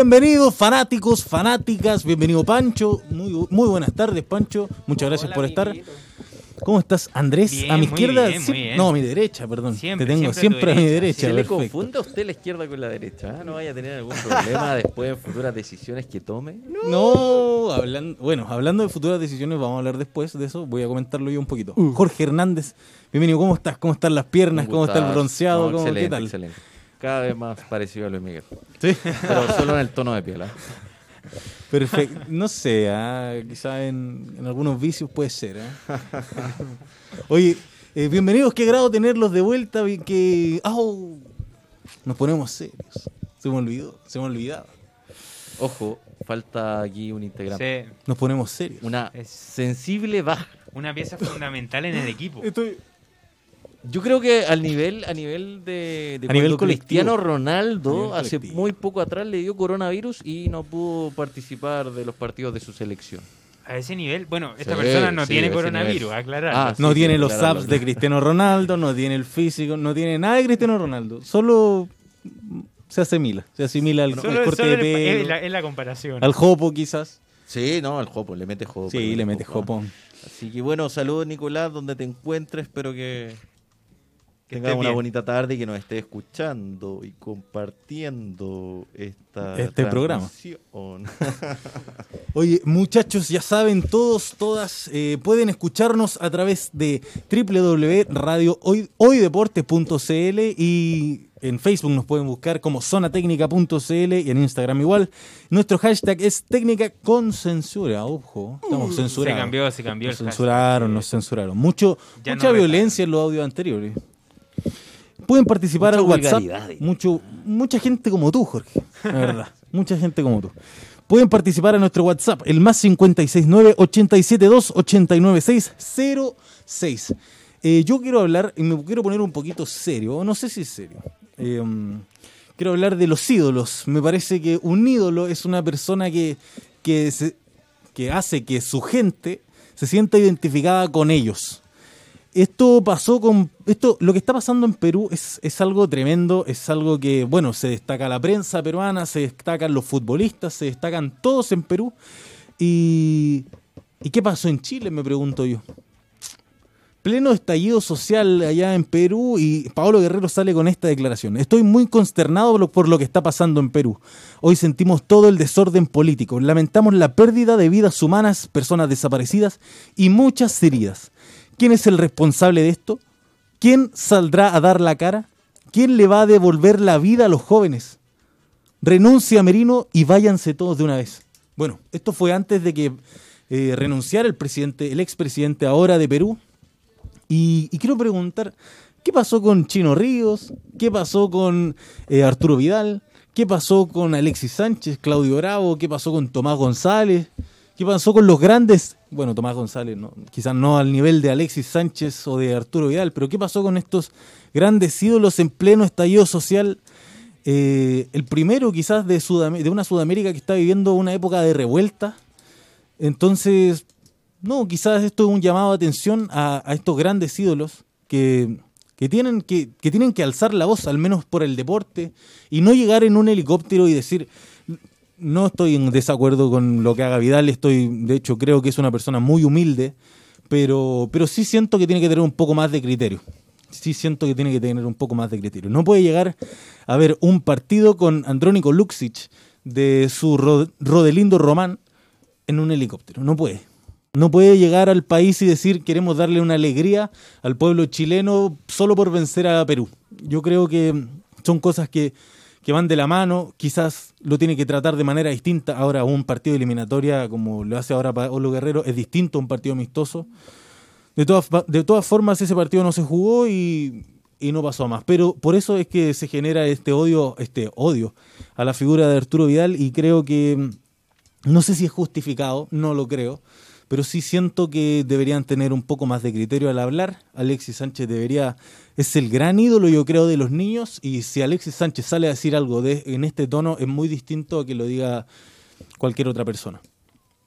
Bienvenidos fanáticos, fanáticas, bienvenido Pancho, muy, muy buenas tardes Pancho, muchas gracias Hola, por estar. amiguito. ¿Cómo estás Andrés? Bien, a mi izquierda, bien, bien. no, a mi derecha, perdón. Siempre, Te tengo siempre siempre, a mi derecha. Se le confunda a usted la izquierda con la derecha. ¿ah? No vaya a tener algún problema después en futuras decisiones que tome. No, hablando, bueno, hablando de futuras decisiones, vamos a hablar después de eso. Voy a comentarlo yo un poquito. Uh. Jorge Hernández, bienvenido. ¿Cómo estás? ¿Cómo están las piernas? ¿Cómo está el bronceado? No, ¿Cómo- excelente, ¿Qué tal? excelente. Cada vez más parecido a Luis Miguel. Sí. Pero solo en el tono de piel. ¿ah? Perfecto. No sé, ah, quizá en, en algunos vicios puede ser. ah. Oye, eh, bienvenidos. Qué grado tenerlos de vuelta. vi Que, ¡Au! nos ponemos serios. Se me olvidó, se me olvidaba. Ojo, falta aquí un integrante. Sí, Nos ponemos serios. Una Es- sensible baja. una pieza fundamental en el equipo. Estoy, Yo creo que al nivel, a nivel de, de A nivel. Cristiano Ronaldo nivel hace muy poco atrás le dio coronavirus y no pudo participar de los partidos de su selección. A ese nivel, bueno, esta Sí, persona no sí, tiene coronavirus, aclarar. Ah, No Sí, tiene sí, los apps de Cristiano Ronaldo, no tiene el físico, no tiene nada de Cristiano Ronaldo. Solo se asimila. Se asimila al, al Solo, corte solo de el- pelo, es, la, es la comparación. al jopo quizás. Sí, no, al Jopo, le mete Jopo. Sí, le mete jopón. Así que bueno, saludos Nicolás, donde te encuentres, espero que, Que una bien. bonita tarde y que nos estés escuchando y compartiendo esta Este programa. transmisión. Oye, muchachos, ya saben, todos, todas, eh, pueden escucharnos a través de www.radiohoydeportes.cl y en Facebook nos pueden buscar como zonatécnica.cl y en Instagram igual. Nuestro hashtag es técnica con censura, ojo, estamos se censurados. cambió, se cambió Nos el censuraron, hashtag. nos censuraron. Mucho, Ya mucha no violencia en los audios anteriores. Pueden participar Mucha al WhatsApp. Mucho, mucha gente como tú, Jorge. La verdad. mucha gente como tú. Pueden participar a nuestro WhatsApp, el más 569 872 89606 Eh, yo quiero hablar, y me quiero poner un poquito serio, no sé si es serio. Eh, quiero hablar de los ídolos. Me parece que un ídolo es una persona que, que, se- que hace que su gente se sienta identificada con ellos. Esto pasó con. Esto, lo que está pasando en Perú es, es algo tremendo, es algo que, bueno, se destaca la prensa peruana, se destacan los futbolistas, se destacan todos en Perú. Y. ¿Y qué pasó en Chile? Me pregunto yo. Pleno estallido social allá en Perú y Pablo Guerrero sale con esta declaración. Estoy muy consternado por lo- por lo que está pasando en Perú. Hoy sentimos todo el desorden político. Lamentamos la pérdida de vidas humanas, personas desaparecidas y muchas heridas. ¿Quién es el responsable de esto? ¿Quién saldrá a dar la cara? ¿Quién le va a devolver la vida a los jóvenes? Renuncia Merino y váyanse todos de una vez. Bueno, esto fue antes de que eh, renunciara el presidente, el expresidente ahora de Perú. Y, quiero preguntar, ¿qué pasó con Chino Ríos? ¿Qué pasó con eh, Arturo Vidal? ¿Qué pasó con Alexis Sánchez, Claudio Bravo? ¿Qué pasó con Tomás González? ¿Qué pasó con los grandes? Bueno, Tomás González, quizás no al nivel de Alexis Sánchez o de Arturo Vidal, pero ¿qué pasó con estos grandes ídolos en pleno estallido social? Eh, el primero quizás de una Sudamérica que está viviendo una época de revuelta. Entonces, no, quizás esto es un llamado de atención a, a estos grandes ídolos que, que tienen que, que tienen que alzar la voz, al menos por el deporte, y no llegar en un helicóptero y decir, no estoy en desacuerdo con lo que haga Vidal, estoy, de hecho, creo que es una persona muy humilde, pero, pero sí siento que tiene que tener un poco más de criterio. Sí siento que tiene que tener un poco más de criterio. No puede llegar a ver un partido con Andrónico Luxic de su Ro- Rodelindo Román en un helicóptero. No puede. No puede llegar al país y decir queremos darle una alegría al pueblo chileno solo por vencer a Perú. Yo creo que son cosas que, que van de la mano. Quizás lo tiene que tratar de manera distinta. Ahora un partido de eliminatoria como lo hace ahora Pablo Guerrero es distinto a un partido amistoso. De todas, de todas formas, ese partido no se jugó y, y no pasó a más. Pero por eso es que se genera este odio, este odio a la figura de Arturo Vidal y creo que mm, no sé si es justificado, no lo creo, pero sí siento que deberían tener un poco más de criterio al hablar. Alexis Sánchez debería es el gran ídolo, yo creo, de los niños y si Alexis Sánchez sale a decir algo de, en este tono es muy distinto a que lo diga cualquier otra persona.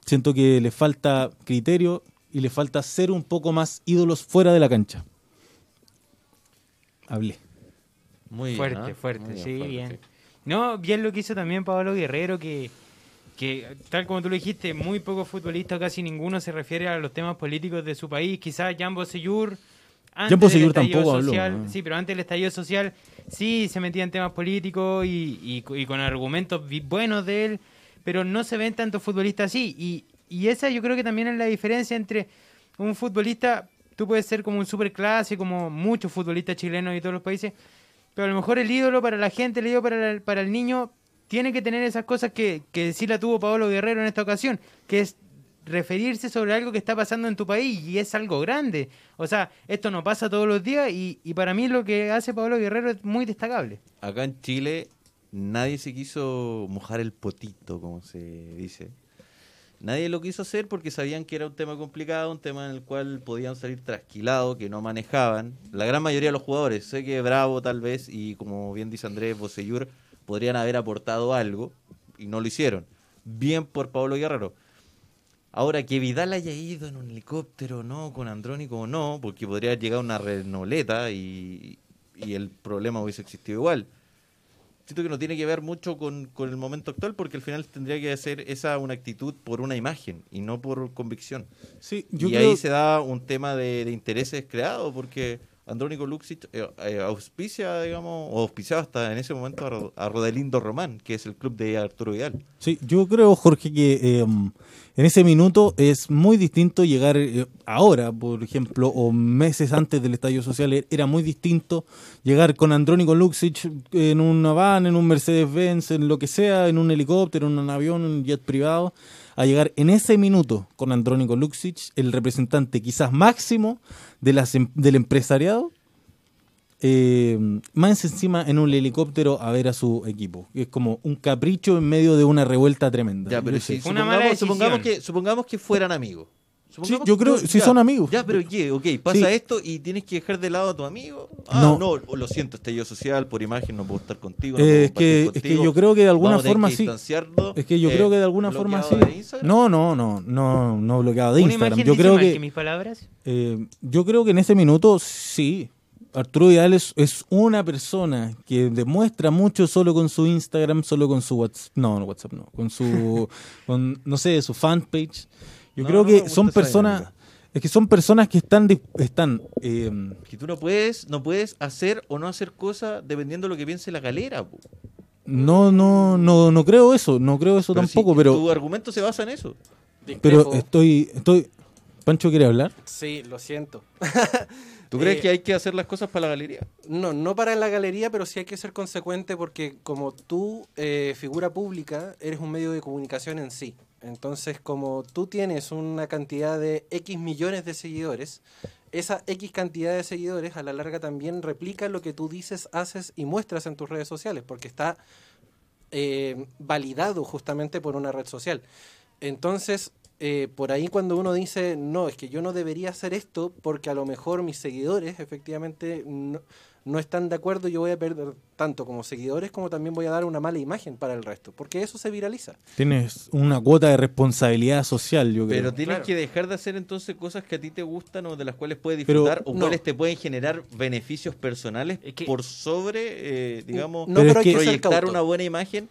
Siento que le falta criterio y le falta ser un poco más ídolos fuera de la cancha. Hablé. Muy Fuerte, bien, ¿ah? fuerte, Muy sí, bien. sí. No, bien lo que hizo también Pablo Guerrero, que, que tal como tú lo dijiste, muy pocos futbolistas, casi ninguno se refiere a los temas políticos de su país. Quizás Jan Bosellur, antes del estallido tampoco habló, social, ¿no? sí, pero antes del estallido social sí se metía en temas políticos y, y- y con argumentos buenos de él, pero no se ven tantos futbolistas así. Y, y esa yo creo que también es la diferencia entre un futbolista, tú puedes ser como un superclase, como muchos futbolistas chilenos y todos los países, pero a lo mejor el ídolo para la gente, el ídolo para el, para el niño, tiene que tener esas cosas que, que sí la tuvo Pablo Guerrero en esta ocasión, que es referirse sobre algo que está pasando en tu país y es algo grande. O sea, esto no pasa todos los días y, y para mí lo que hace Pablo Guerrero es muy destacable. Acá en Chile nadie se quiso mojar el potito, como se dice. Nadie lo quiso hacer porque sabían que era un tema complicado, un tema en el cual podían salir trasquilados, que no manejaban. La gran mayoría de los jugadores, sé que Bravo tal vez, y como bien dice Andrés Bosellur, podrían haber aportado algo y no lo hicieron. Bien por Pablo Guerrero. Ahora, que Vidal haya ido en un helicóptero, no, con Andrónico o no, porque podría haber llegado una renoleta y, y el problema hubiese existido igual. Siento que no tiene que ver mucho con, con el momento actual, porque al final tendría que ser esa una actitud por una imagen y no por convicción. Sí, yo y creo- ahí se da un tema de, de intereses creados, porque Andrónico Luxic eh, eh, auspicia, digamos, o auspiciaba hasta en ese momento a, a Rodelindo Román, que es el club de Arturo Vidal. Sí, yo creo, Jorge, que eh, en ese minuto es muy distinto llegar eh, ahora, por ejemplo, o meses antes del estallido social, e- era muy distinto llegar con Andrónico Luxic en una van, en un Mercedes-Benz, en lo que sea, en un helicóptero, en un avión, en un jet privado, a llegar en ese minuto con Andrónico Luxic, el representante quizás máximo de las em- del empresariado, eh, más encima en un helicóptero a ver a su equipo. Es como un capricho en medio de una revuelta tremenda. Ya, pero una mala supongamos, que, supongamos que fueran amigos. Yo creo- que- si son amigos. Ya, pero ¿qué? Ok, pasa Sí. esto y tienes que dejar de lado a tu amigo. Ah, No. no, lo siento, estallido social, por imagen no puedo estar contigo. Eh, no puedo es, que, compartir es que contigo, yo creo que de alguna vamos a tener forma sí. Es que yo eh, creo que de alguna forma sí. No, no, no, no, no bloqueado de Una Instagram. imagen Yo creo que, que mis palabras. eh, yo creo que en ese minuto sí. Arturo Vidal es, es una persona que demuestra mucho solo con su Instagram, solo con su WhatsApp, no, no WhatsApp no, con su, con, no sé, su fanpage. Yo No, creo no que son personas, es que son personas que están, están, eh, Que tú no puedes, no puedes hacer o no hacer cosas dependiendo de lo que piense la galera. po. no, no, no, no creo eso, no creo eso Pero tampoco, si pero, Tu argumento se basa en eso. pero estoy, estoy, Pancho quiere hablar. Sí, lo siento. ¿Tú crees Eh, que hay que hacer las cosas para la galería? No, no para la galería, pero sí hay que ser consecuente porque como tú, eh, figura pública, eres un medio de comunicación en sí. Entonces, como tú tienes una cantidad de X millones de seguidores, esa X cantidad de seguidores a la larga también replica lo que tú dices, haces y muestras en tus redes sociales, porque está eh, validado justamente por una red social. Entonces, eh, por ahí cuando uno dice, no, es que yo no debería hacer esto porque a lo mejor mis seguidores efectivamente no, no están de acuerdo, yo voy a perder tanto como seguidores como también voy a dar una mala imagen para el resto, porque eso se viraliza. Tienes una cuota de responsabilidad social, yo creo. Pero tienes Claro. que dejar de hacer entonces cosas que a ti te gustan o de las cuales puedes Pero- disfrutar o No. cuales te pueden generar beneficios personales Es que- por sobre, eh, digamos, No, Pero pero, es hay que- que ser proyectar una buena imagen.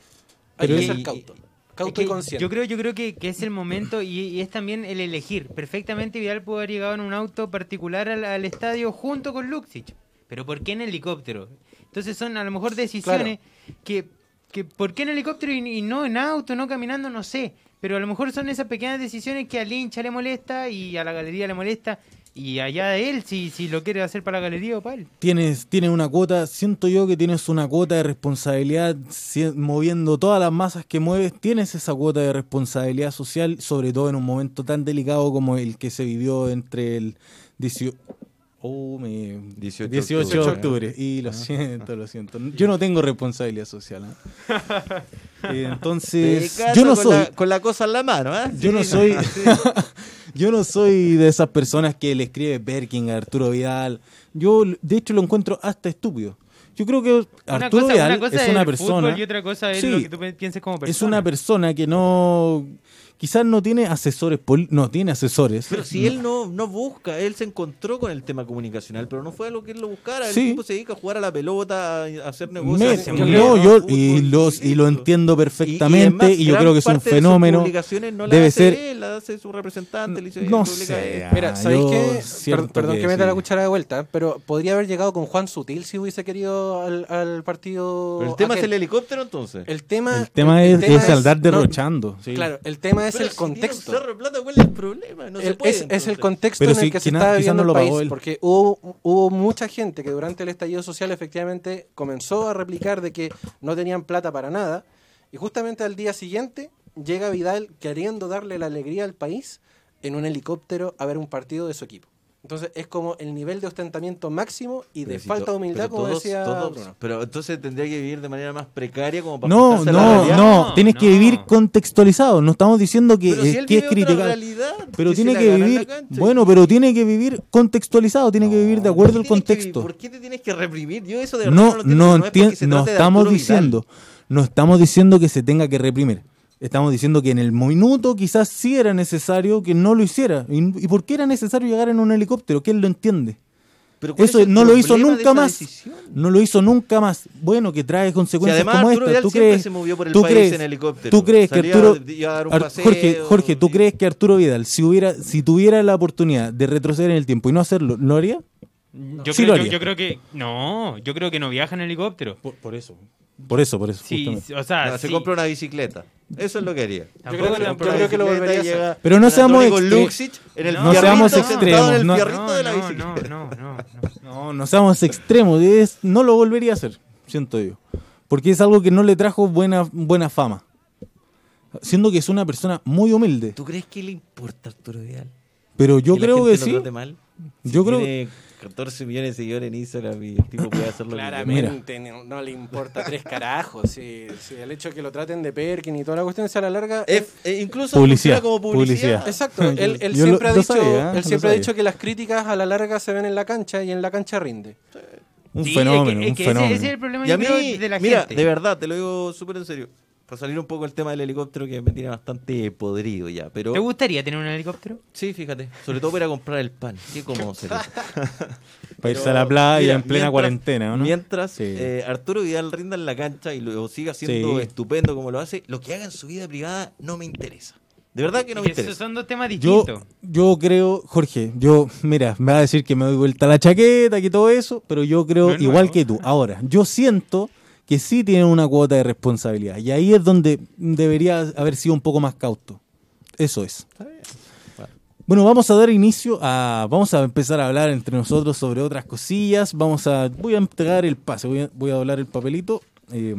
Hay que ser cauto. y- Cauto Es que y consciente. Yo creo, yo creo que, que es el momento y, y es también el elegir. Perfectamente Vidal pudo haber llegado en un auto particular al, al estadio junto con Luxic. Pero ¿por qué en helicóptero? Entonces son a lo mejor decisiones que, que ¿por qué en helicóptero y, y no en auto, no caminando? No sé. Pero a lo mejor son esas pequeñas decisiones que al hincha le molesta y a la galería le molesta. Y allá de él, si, si lo quiere hacer para la galería o para él. Tienes, tienes una cuota, siento yo que tienes una cuota de responsabilidad si- moviendo todas las masas que mueves, tienes esa cuota de responsabilidad social, sobre todo en un momento tan delicado como el que se vivió entre el 18, oh, me- 18 de 18 de octubre. octubre. Y lo siento, lo siento. Yo no tengo responsabilidad social. ¿eh? Eh, entonces, yo no con soy... La, con la cosa en la mano, ¿eh? Yo no soy. yo no soy de esas personas que le escribe Perkin a Arturo Vidal. Yo, de hecho, lo encuentro hasta estúpido. Yo creo que Una Arturo cosa, Vidal una cosa es una el persona. fútbol y otra cosa es Sí. lo que tú pienses como persona. Es una persona que no. Quizás no tiene asesores. No tiene asesores. Pero si él no, no busca, él se encontró con el tema comunicacional, pero no fue algo que él lo buscara. El Sí. tipo se dedica a jugar a la pelota, a hacer Me- negocios. no, yo fútbol, y, los, y lo entiendo Y- y perfectamente además, y, yo creo que es un de fenómeno. publicaciones no la Debe hace ser. él, la hace su representante. le dice, No publica sé. él. Mira, Ah, ¿sabéis qué? perdón que, que meta sí. la cuchara de vuelta, pero podría haber llegado con Juan Sutil si hubiese querido al, al partido. Pero el tema es el helicóptero entonces. El tema, El tema el es, tema es andar no, derrochando. sí. claro, el tema es Pero el si tiene un contexto. cerro de plata, ¿cuál es el problema? No se El- puede, es, es el entonces. contexto Pero en el que se está viviendo no lo el país, él. porque hubo, hubo mucha gente que durante el estallido social efectivamente comenzó a replicar de que no tenían plata para nada, y justamente al día siguiente llega Vidal queriendo darle la alegría al país en un helicóptero a ver un partido de su equipo. Entonces es como el nivel de ostentamiento máximo y de Pero falta de humildad, como todos- decía todos- Bruno. Pero entonces tendría que vivir de manera más precaria como para No, la no, realidad. no, No, tienes que vivir contextualizado. No estamos diciendo que, Pero si él que es vive criticar. realidad, Pero que tiene que vivir, bueno, pero tiene que vivir contextualizado, tiene que vivir de acuerdo al ¿Por qué tienes que contexto. ¿Por qué te tienes que reprimir? Yo eso de verdad No, no lo entiendo. no, es se estamos diciendo, no estamos diciendo que se tenga que reprimir. Estamos diciendo que en el minuto quizás sí era necesario que no lo hiciera. ¿Y, y por qué era necesario llegar en un helicóptero? Que él lo entiende. Pero ¿cuál Eso es no lo hizo nunca más. decisión? No lo hizo nunca más. Bueno, que trae Si consecuencias además como Arturo esta. ¿Tú crees, se movió por el tú país crees- en helicóptero. ¿Tú crees que Arturo a- iba a dar un Ar- paseo, Jorge, Jorge, ¿tú y- crees que Arturo Vidal si hubiera si tuviera la oportunidad de retroceder en el tiempo y no hacerlo, lo haría? Yo, Sí creo, yo, yo creo que. No, yo creo que no viaja en helicóptero. Por, eso. Por eso, por eso. Sí, o sea. No, se sí. compra una bicicleta. Eso es lo que haría. Yo creo que- yo creo que lo volvería a hacer. llega Pero no seamos Antonio extre- Luxic en el No seamos extremos, en el no- No, no, no, no, no, no. No, no seamos extremos. es- no lo volvería a hacer, siento yo. Porque es algo que no le trajo buena, buena fama. Siendo que es una persona muy humilde. ¿Tú crees que le importa a Arturo Vidal? Pero yo ¿Que la creo gente que lo sí. trate mal? Yo creo- Tiene 14 millones de seguidores en Instagram y el tipo puede hacer lo que quiera. Claramente no, no le importa tres carajos. Si, si el hecho de que lo traten de Perkin y toda la cuestión sea a la larga. Es- eh, incluso Publicidad, funciona como publicidad. publicidad. Exacto, él, él lo- siempre, ha, dicho, sabía, ¿eh? él siempre ha dicho que las críticas a la larga se ven en la cancha y en la cancha rinde. Un Sí, es fenómeno, que- es un que ese- fenómeno. Ese es el problema Y a mí, de la mira, gente. de verdad, te lo digo súper en serio. Para salir un poco del tema del helicóptero que me tiene bastante podrido ya, pero... ¿Te gustaría tener un helicóptero? Sí, fíjate. Sobre todo para comprar el pan. Qué cómodo sería. Para irse a la playa Mira, en plena mientras- cuarentena, ¿no? Mientras Sí. eh, Arturo Vidal rinda en la cancha y lo siga haciendo Sí. estupendo como lo hace, lo que haga en su vida privada no me interesa. De verdad que no me Es que interesa. esos son dos temas distintos. yo creo, Jorge, yo, mira, me va a decir que me doy vuelta la chaqueta y todo eso, pero yo creo No igual que tú. Ahora, yo siento que sí tienen una cuota de responsabilidad y ahí es donde debería haber sido un poco más cauto. Eso es. Bueno, vamos a dar inicio a. Vamos a empezar a hablar entre nosotros sobre otras cosillas. Vamos a. Voy a entregar el pase, voy a, voy a doblar el papelito. Eh,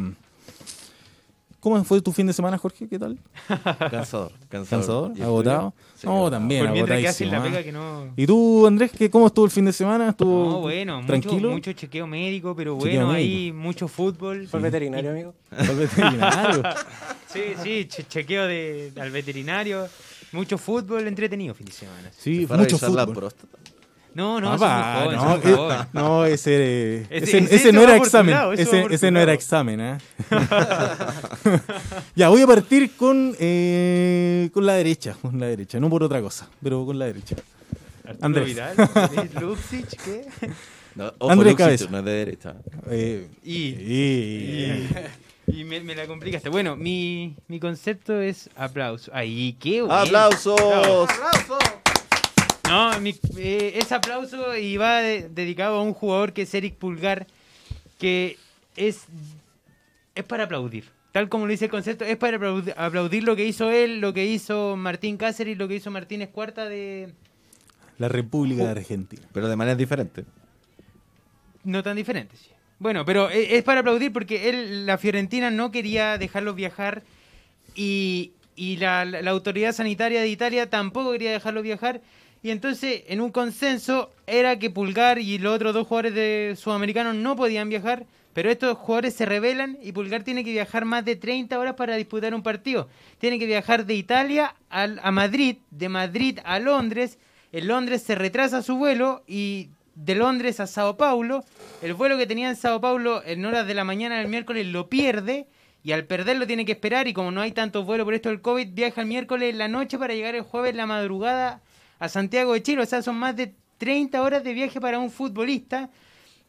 ¿Cómo fue tu fin de semana, Jorge? ¿Qué tal? Cansador. Cansador. ¿Cansador? ¿Y el ¿Agotado? Sí, no, también, la agotadísimo, pega que no... ¿Y tú, Andrés, qué, cómo estuvo el fin de semana? ¿Estuvo No, bueno, mucho, tranquilo? mucho chequeo médico, pero Chequeo bueno, médico. ahí mucho fútbol. ¿Fue el veterinario, amigo? Al veterinario. Sí, sí, che- chequeo de, al veterinario. Mucho fútbol entretenido fin de semana. Sí, Para mucho revisar la fútbol. próstata. No, no, Papá, eso es muy no, eso es muy eh, no, ese, Ese- ese, ese ese no era examen. lado, ese Ese, no era examen, ¿eh? ya, voy a partir con, eh, con la derecha, con la derecha, no por otra cosa, pero con la derecha. Arturo Andrés. Vidal, ¿es Luxic, ¿qué? No, ojo, Andrés Luxic, Cabeza. no es de derecha. Eh, Y, y- y me, me la complicaste. Bueno, mi, mi concepto es aplauso. Ahí, qué bueno. ¡Aplausos! No, mi- eh, ese aplauso y va de- dedicado a un jugador que es Eric Pulgar, que es, es para aplaudir. Tal como lo dice el concepto, es para aplaudi- aplaudir lo que hizo él, lo que hizo Martín Cáceres, lo que hizo Martínez Cuarta de... la República de Argentina. Pero de manera diferente. No tan diferentes. sí. Bueno, pero e- es para aplaudir porque él, la Fiorentina no quería dejarlos viajar y, y la, la- la autoridad sanitaria de Italia tampoco quería dejarlos viajar. Y entonces, en un consenso, era que Pulgar y los otros dos jugadores de sudamericanos no podían viajar, pero estos jugadores se rebelan y Pulgar tiene que viajar más de 30 horas para disputar un partido. Tiene que viajar de Italia al- a Madrid, de Madrid a Londres. En Londres se retrasa su vuelo y de Londres a Sao Paulo. El vuelo que tenía en Sao Paulo en horas de la mañana del miércoles lo pierde. Y al perderlo tiene que esperar. Y como no hay tantos vuelos por esto del COVID, viaja el miércoles en la noche para llegar el jueves la madrugada a Santiago de Chile. O sea, son más de 30 horas de viaje para un futbolista.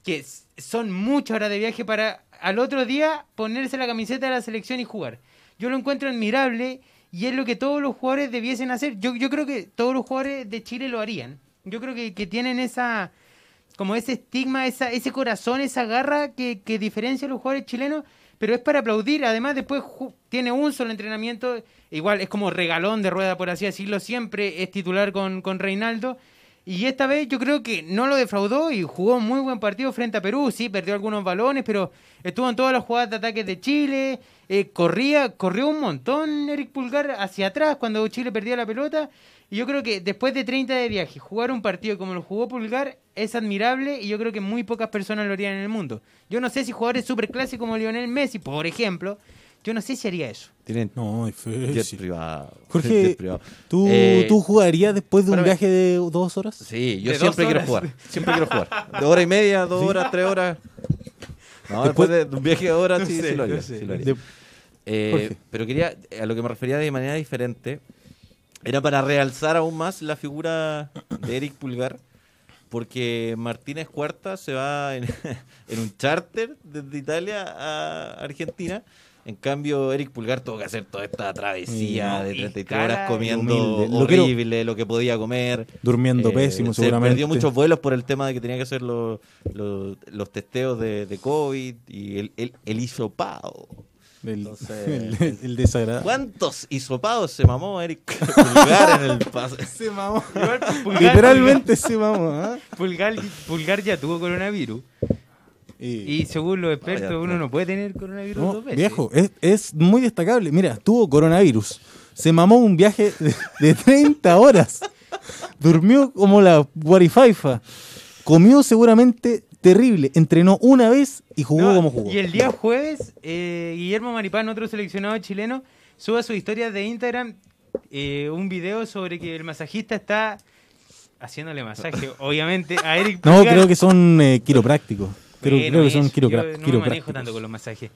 Que son muchas horas de viaje para al otro día ponerse la camiseta de la selección y jugar. Yo lo encuentro admirable y es lo que todos los jugadores debiesen hacer. Yo, yo creo que todos los jugadores de Chile lo harían. Yo creo que, que tienen esa como ese estigma, esa, ese corazón, esa garra que, que diferencia a los jugadores chilenos, pero es para aplaudir. Además, después tiene un solo entrenamiento, igual es como regalón de rueda, por así decirlo, siempre es titular con, con Reinaldo. Y esta vez yo creo que no lo defraudó y jugó un muy buen partido frente a Perú. Sí, perdió algunos balones, pero estuvo en todas las jugadas de ataques de Chile. eh, corría, corrió un montón Eric Pulgar hacia atrás cuando Chile perdía la pelota. Y yo creo que después de 30 de viaje, jugar un partido como lo jugó Pulgar es admirable y yo creo que muy pocas personas lo harían en el mundo. Yo no sé si jugadores superclásicos como Lionel Messi, por ejemplo, yo no sé si haría eso. Tienen No, jet privado. Jorge, jet privado. ¿tú, Eh, ¿tú jugarías después de un viaje de dos horas? Sí, yo siempre quiero jugar. Siempre quiero jugar. De hora y media, dos horas, tres horas. No, después, Después- de un viaje de horas, No sí, sé, sí lo haría. no sé. sí lo haría. De- Eh, pero quería, a lo que me refería de manera diferente, era para realzar aún más la figura de Eric Pulgar, porque Martínez Cuarta se va en, en un charter desde Italia a Argentina. En cambio, Eric Pulgar tuvo que hacer toda esta travesía No, de y 33 cara horas comiendo humilde. Horrible, lo que podía comer. Durmiendo Eh, pésimo, se seguramente. perdió muchos vuelos por el tema de que tenía que hacer los, los, los testeos de, de COVID y el, el, el hisopado. El, Entonces- el- el desagradable. ¿Cuántos hisopados se mamó Eric Pulgar en el pase? Se mamó. Pulgar- Literalmente se mamó. ¿ah? Pulgar, Pulgar ya tuvo coronavirus. Y según los expertos, Vaya, uno no. puede tener coronavirus No, dos veces. viejo, es, es muy destacable. Mira, tuvo coronavirus. Se mamó un viaje de, de 30 horas. Durmió como la guarifaifa. Comió seguramente terrible. Entrenó una vez y jugó No, como jugó. Y el día jueves, eh, Guillermo Maripán, otro seleccionado chileno, sube a su historia de Instagram eh, un video sobre que el masajista está haciéndole masaje, obviamente, a Eric No, creo que son eh, quiroprácticos. Creo, Bueno, creo que son yo no me manejo quiroprácticos. tanto con los masajes.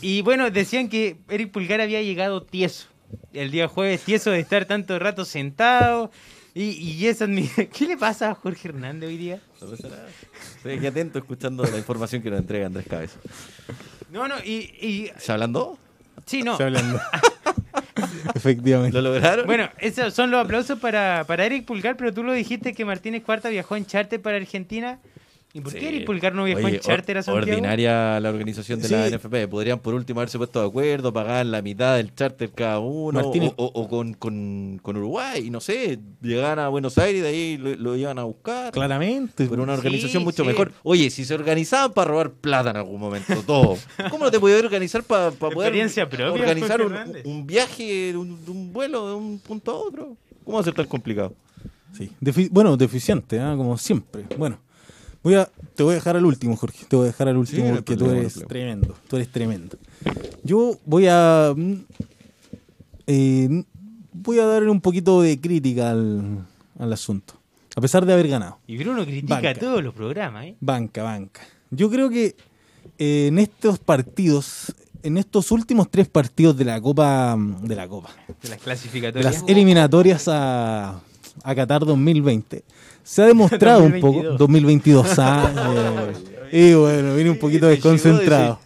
Y bueno, decían que Eric Pulgar había llegado tieso. El día jueves tieso de estar tanto rato sentado. Y, y eso, ¿qué le pasa a Jorge Hernández hoy día? Estoy aquí atento escuchando la información que nos entrega Andrés Cabeza. No, no, y, y ¿Se hablando? sí, no. Está hablando. Efectivamente. ¿Lo lograron? Bueno, esos son los aplausos para, para Eric Pulgar, pero tú lo dijiste que Martínez Cuarta viajó en charter para Argentina. ¿Y por Sí. qué Eric Pulgar no viajó Oye, en charter a Santiago? Ordinaria la organización de Sí. la NFP. Podrían por último haberse puesto de acuerdo, pagar la mitad del charter cada uno, Martínez. o, o- o con, con, con Uruguay, y no sé, llegaban a Buenos Aires y de ahí lo, lo iban a buscar. Claramente. Pero una organización Sí, mucho sí. mejor. Oye, si se organizaban para robar plata en algún momento, todo. ¿Cómo no te podías organizar para poder propia, organizar un, viaje, un, un vuelo de un punto a otro? ¿Cómo va a ser tan complicado? Sí. Defi- bueno, deficiente, ¿ah? como siempre. Bueno, voy a, te voy a dejar al último, Jorge. Te voy a dejar al último hay porque tú eres tremendo. Tú eres tremendo. Yo voy a. mm, eh, voy a darle un poquito de crítica al, al asunto. A pesar de haber ganado. Y Bruno critica Banca. todos los programas, ¿eh? Banca, banca. Yo creo que eh, en estos partidos, en estos últimos tres partidos de la Copa, de la Copa, De las de clasificatorias. las eliminatorias a, a Qatar 2020, se ha demostrado un poco, 2022. 2022, ah, y bueno, viene un poquito desconcentrado.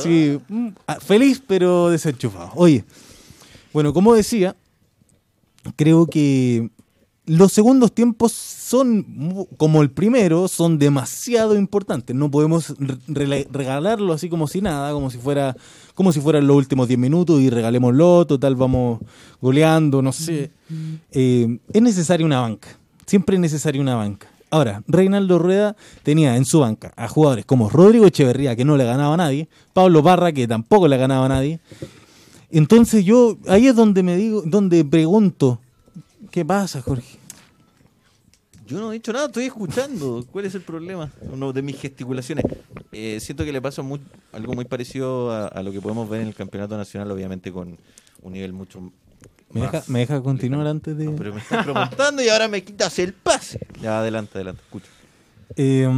Sí, mm, ah, feliz pero desenchufado. Oye, bueno, como decía, creo que los segundos tiempos son, como el primero, son demasiado importantes. No podemos re- regalarlo así como si nada, como si fuera como si fueran los últimos 10 minutos y regalémoslo, total vamos goleando, no sé. Eh, es necesaria una banca, siempre es necesaria una banca. Ahora, Reinaldo Rueda tenía en su banca a jugadores como Rodrigo Echeverría, que no le ganaba a nadie, Pablo Barra, que tampoco le ganaba a nadie. Entonces yo, ahí es donde me digo, donde pregunto, ¿qué pasa, Jorge? Yo no he dicho nada, estoy escuchando. ¿Cuál es el problema? Uno de mis gesticulaciones. Eh, siento que le pasa algo muy parecido a, a lo que podemos ver en el campeonato nacional, obviamente con un nivel mucho ¿Me deja, me deja continuar antes de...? No, pero me estás preguntando y ahora me quitas el pase. Ya, adelante, adelante, escucho. eh,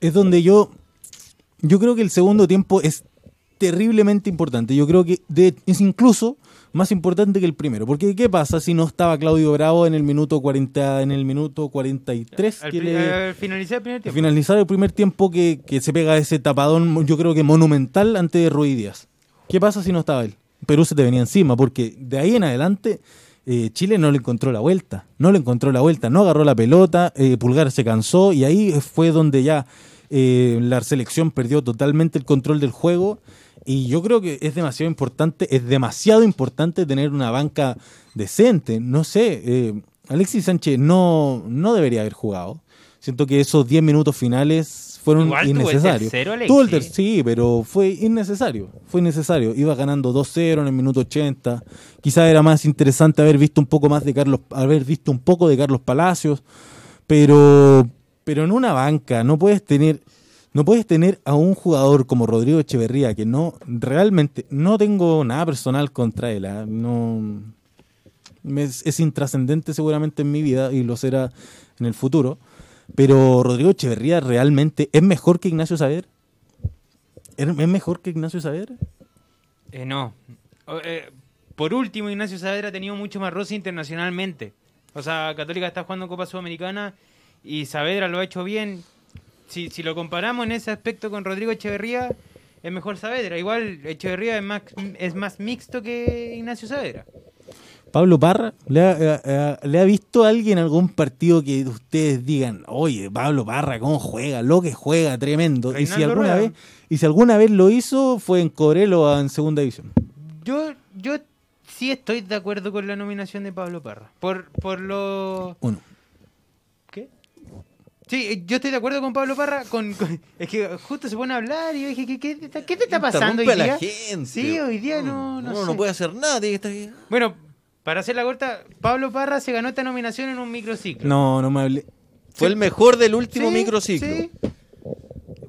es donde yo, yo creo que el segundo tiempo es terriblemente importante. Yo creo que de- es incluso más importante que el primero. Porque ¿qué pasa si no estaba Claudio Bravo en el minuto 40, en el minuto 43? Al, que le- al finalizar el primer tiempo. finalizar el primer tiempo que, que se pega ese tapadón, yo creo que monumental ante Ruiz Díaz. ¿Qué pasa si no estaba él? Perú se te venía encima, porque de ahí en adelante eh, Chile no le encontró la vuelta. No le encontró la vuelta, no agarró la pelota, eh, Pulgar se cansó y ahí fue donde ya eh, la selección perdió totalmente el control del juego. Y yo creo que es demasiado importante, es demasiado importante tener una banca decente. No sé, eh, Alexis Sánchez no, no debería haber jugado. Siento que esos 10 minutos finales fueron Igual innecesarios. Tuvo el sí, pero fue innecesario. Fue innecesario. Iba ganando 2-0 en el minuto 80. Quizás era más interesante haber visto un poco más de Carlos, haber visto un poco de Carlos Palacios. Pero, pero en una banca no puedes tener, no puedes tener a un jugador como Rodrigo Echeverría que no realmente no tengo nada personal contra él. ¿ah? No es intrascendente seguramente en mi vida y lo será en el futuro. Pero Rodrigo Echeverría realmente es mejor que Ignacio Saavedra. ¿Es mejor que Ignacio Saavedra? Eh, no. Eh, por último, Ignacio Saavedra ha tenido mucho más roce internacionalmente. O sea, Católica está jugando Copa Sudamericana y Saavedra lo ha hecho bien. Si, si lo comparamos en ese aspecto con Rodrigo Echeverría, es mejor Saavedra. Igual Echeverría es más, es más mixto que Ignacio Saavedra. Pablo Parra, ¿le ha, eh, eh, ¿le ha visto a alguien algún partido que ustedes digan, oye, Pablo Parra, cómo juega, lo que juega, tremendo? Y si, alguna Rueda. vez, y si alguna vez lo hizo, fue en Cobrelo o en Segunda División. Yo, yo sí estoy de acuerdo con la nominación de Pablo Parra. Por, por lo... Uno. ¿Qué? Sí, eh, yo estoy de acuerdo con Pablo Parra. Con, con- es que justo se pone a hablar y yo dije, ¿qué, qué, te está- qué te está pasando hoy día? la gente. Sí, hoy día no, no Uno sé. no puede hacer nada, tiene que estar ahí. Bueno, para hacer la corta, Pablo Parra se ganó esta nominación en un microciclo. No, no me hablé. Fue el mejor del último Sí, microciclo. sí.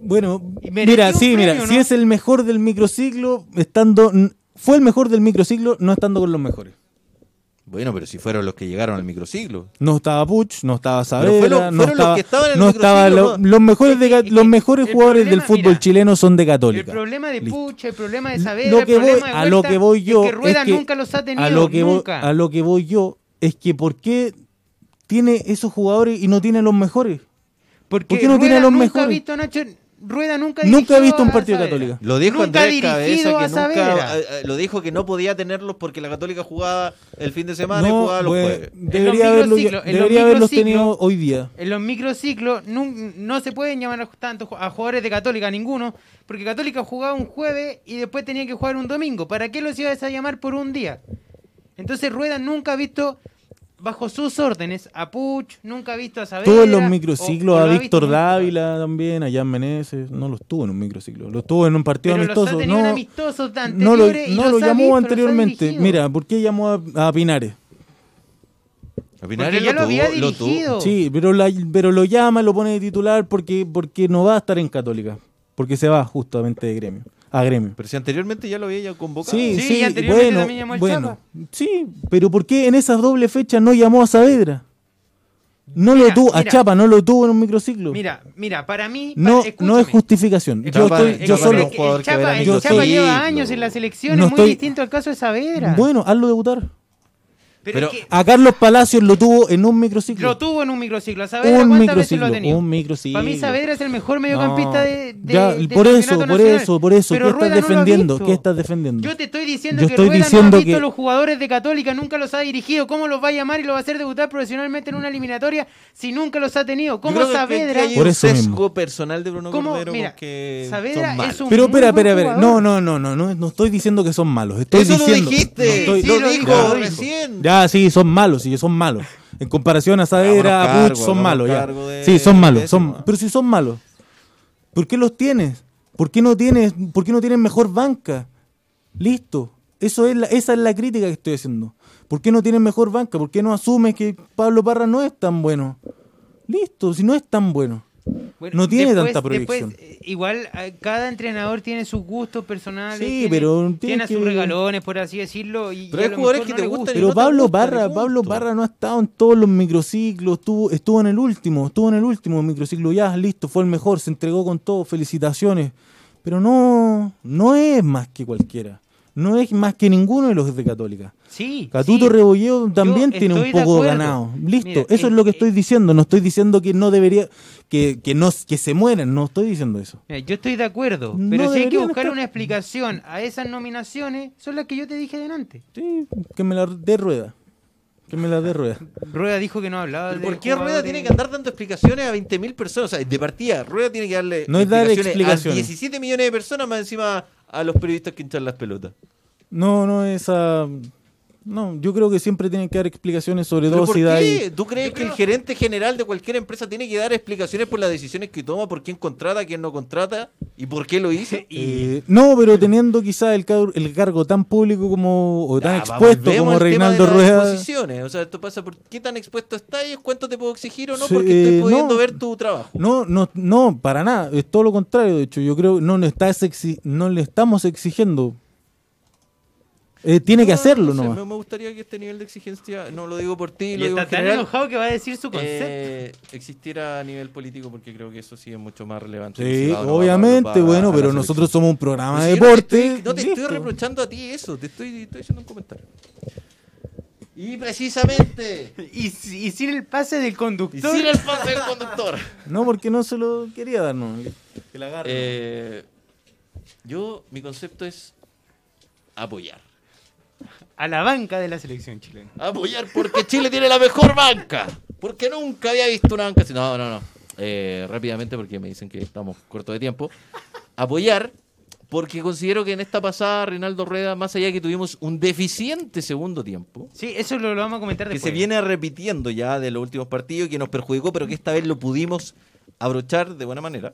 Bueno, mira, sí, premio, mira, ¿no? si es el mejor del microciclo, estando, fue el mejor del microciclo, no estando con los mejores. Bueno, pero si fueron los que llegaron al microciclo. No estaba Puch, no estaba Saavedra, fueron- no fueron los estaba, que estaban en el no estaba los mejores de los mejores el jugadores problema- del fútbol mira, chileno son de El Católica. problema de Listo. Pucha, el problema de Lo Saavedra, que el problema voy- de a lo que voy yo es que Rueda es que- nunca los ha tenido, a lo que voy, nunca. a lo que voy yo es que por qué tiene esos jugadores y no tiene los mejores. Porque ¿Por qué no Rueda tiene los nunca mejores? ha visto a Nacho, Rueda nunca, Nunca he visto un partido Saavedra. Católica. Lo dijo Nunca Andrés dirigido Cabeza que nunca eh, lo dijo que no podía tenerlos porque la Católica jugaba el fin de semana y No, jugaba los pues, jueves. debería, haberlo, microciclos, en los haberlos microciclos- tenido hoy día. En los microciclos nun- no, se pueden llamar a tanto a jugadores de Católica, ninguno, porque Católica jugaba un jueves y después tenía que jugar un domingo. ¿Para qué los ibas a llamar por un día? Entonces Rueda nunca ha visto bajo sus órdenes a Puch, nunca ha visto a Saavedra. Tuvo en los microciclos o a lo Víctor. Dávila también, a Jan Meneses. No los tuvo en un microciclo. Los tuvo en un partido Pero amistoso. ha tenido en No, amistosos de no lo, y no los lo llamó visto, anteriormente. Mira, ¿por qué llamó a, a Pinares? A Pinares Porque ya lo había tuvo-. Sí, pero, la- pero lo llama, lo pone de titular porque, porque no va a estar en Católica. Porque se va justamente de gremio. A gremio. Pero si anteriormente ya lo había convocado. Sí, Sí, sí, y anteriormente bueno, también llamó al bueno. Sí, pero ¿por qué en esas doble fechas no llamó a Saavedra? No lo Mira, tuvo, a. Chapa no lo tuvo en un microciclo. Mira, mira, para mí... no, para- no es justificación. Yo Chapa- estoy, yo solo- el Chapa, el Chapa lleva años en la selección, No es muy estoy- distinto al caso de Saavedra. bueno, hazlo debutar. Pero, pero- es que A Carlos Palacios lo tuvo en un microciclo. lo tuvo en un microciclo. A Saavedra, un ¿cuántas veces lo ha tenido? un microciclo. Para mí Saavedra es el mejor mediocampista No. de, de- Ya, por eso, por nacional. eso, por eso. Pero ¿Qué estás no defendiendo? ¿Qué estás defendiendo? Yo te estoy diciendo Yo que estoy Rueda no diciendo ha visto que- los jugadores de Católica, nunca los ha dirigido. ¿Cómo los va a llamar y los va a hacer debutar profesionalmente en una eliminatoria si nunca los ha tenido? Yo ¿Cómo que- Saavedra? que hay Por un eso sesgo mismo. personal de Bruno ¿Cómo? Cordero Mira, porque Saavedra son malos. es un Pero espera, espera, espera. No, no, no, no, no, no estoy diciendo que son malos. Estoy Eso lo dijiste, no lo dijo, recién. Ya, sí, son malos, sí, son malos. En comparación a Saavedra, a Puch, son malos, ya. de- Sí, son malos, son, pero si son malos, ¿por qué los tienes? ¿Por qué no tienes, por qué no tienes mejor banca? Listo. Eso es la, esa es la crítica que estoy haciendo. ¿Por qué no tienes mejor banca? ¿Por qué no asumes que Pablo Parra no es tan bueno? Listo, si no es tan bueno. Bueno, No tiene después- tanta proyección. eh, igual eh, cada entrenador tiene sus gustos personales. Sí, tiene, pero tiene sus que- regalones, por así decirlo. Y, Pero hay lo jugadores que no te gustan gusta. Pero no Pablo gustan, Parra, y Pablo. Parra no ha estado en todos los microciclos, estuvo, estuvo en el último, estuvo en el último microciclo, ya, listo, fue el mejor, se entregó con todo, felicitaciones. Pero no, no es más que cualquiera. No es más que ninguno de los de Católica. Sí. Catuto sí. Rebolleo también Yo tiene un poco ganado. Listo, Mira, eso eh, es lo que eh, estoy diciendo. No estoy diciendo que no debería, que, que, no, que se mueran, no estoy diciendo eso. Mira, yo estoy de acuerdo, No pero si hay que buscar estar- una explicación a esas nominaciones, son las que yo te dije delante. Sí, que me la dé rueda. Que me la dé rueda. Rueda dijo que no hablaba ¿Pero de ¿Por qué Rueda tiene que andar dando explicaciones a 20.000 personas? O sea, de partida, Rueda tiene que darle No es dar a explicaciones. 17 millones de personas más encima a los periodistas que hinchan las pelotas. No, no, esa. No, yo creo que siempre tienen que dar explicaciones sobre ¿Pero todo por si da qué? ahí- ¿Tú crees que el gerente general de cualquier empresa tiene que dar explicaciones por las decisiones que toma, por quién contrata, quién no contrata y por qué lo hizo? Eh, no, pero teniendo quizás el, car- el cargo tan público como o tan Ya, expuesto como Reinaldo Rueda. exposiciones. O sea, esto pasa por qué tan expuesto estás y cuánto te puedo exigir o no, porque estoy eh, pudiendo no. ver tu trabajo. No, no, no, para nada. Es todo lo contrario. De hecho, yo creo que no le, estás exi- no le estamos exigiendo. Eh, tiene que hacerlo no sé, me, me gustaría que este nivel de exigencia, no lo digo por ti, Y lo digo está en tan general, enojado que va a decir su concepto. eh, existiera a nivel político porque creo que eso sí es mucho más relevante. Sí, si va o no va obviamente, bueno, pero nosotros somos un programa de si yo no te deporte. estoy- No te, estoy reprochando a ti eso, te estoy, estoy haciendo un comentario. Y precisamente, Y, y sin el pase del y conductor. sin el pase del conductor. No, porque no se lo quería dar, no. Que la agarre. Eh, yo, mi concepto es apoyar. A la banca de la selección chilena. Apoyar porque Chile tiene la mejor banca. Porque nunca había visto una banca así. No, no, no. Eh, rápidamente porque me dicen que estamos cortos de tiempo. Apoyar porque considero que en esta pasada Reinaldo Rueda, más allá de que tuvimos un deficiente segundo tiempo, Sí, eso lo, lo vamos a comentar que después. se viene repitiendo ya de los últimos partidos y que nos perjudicó, pero que esta vez lo pudimos abrochar de buena manera.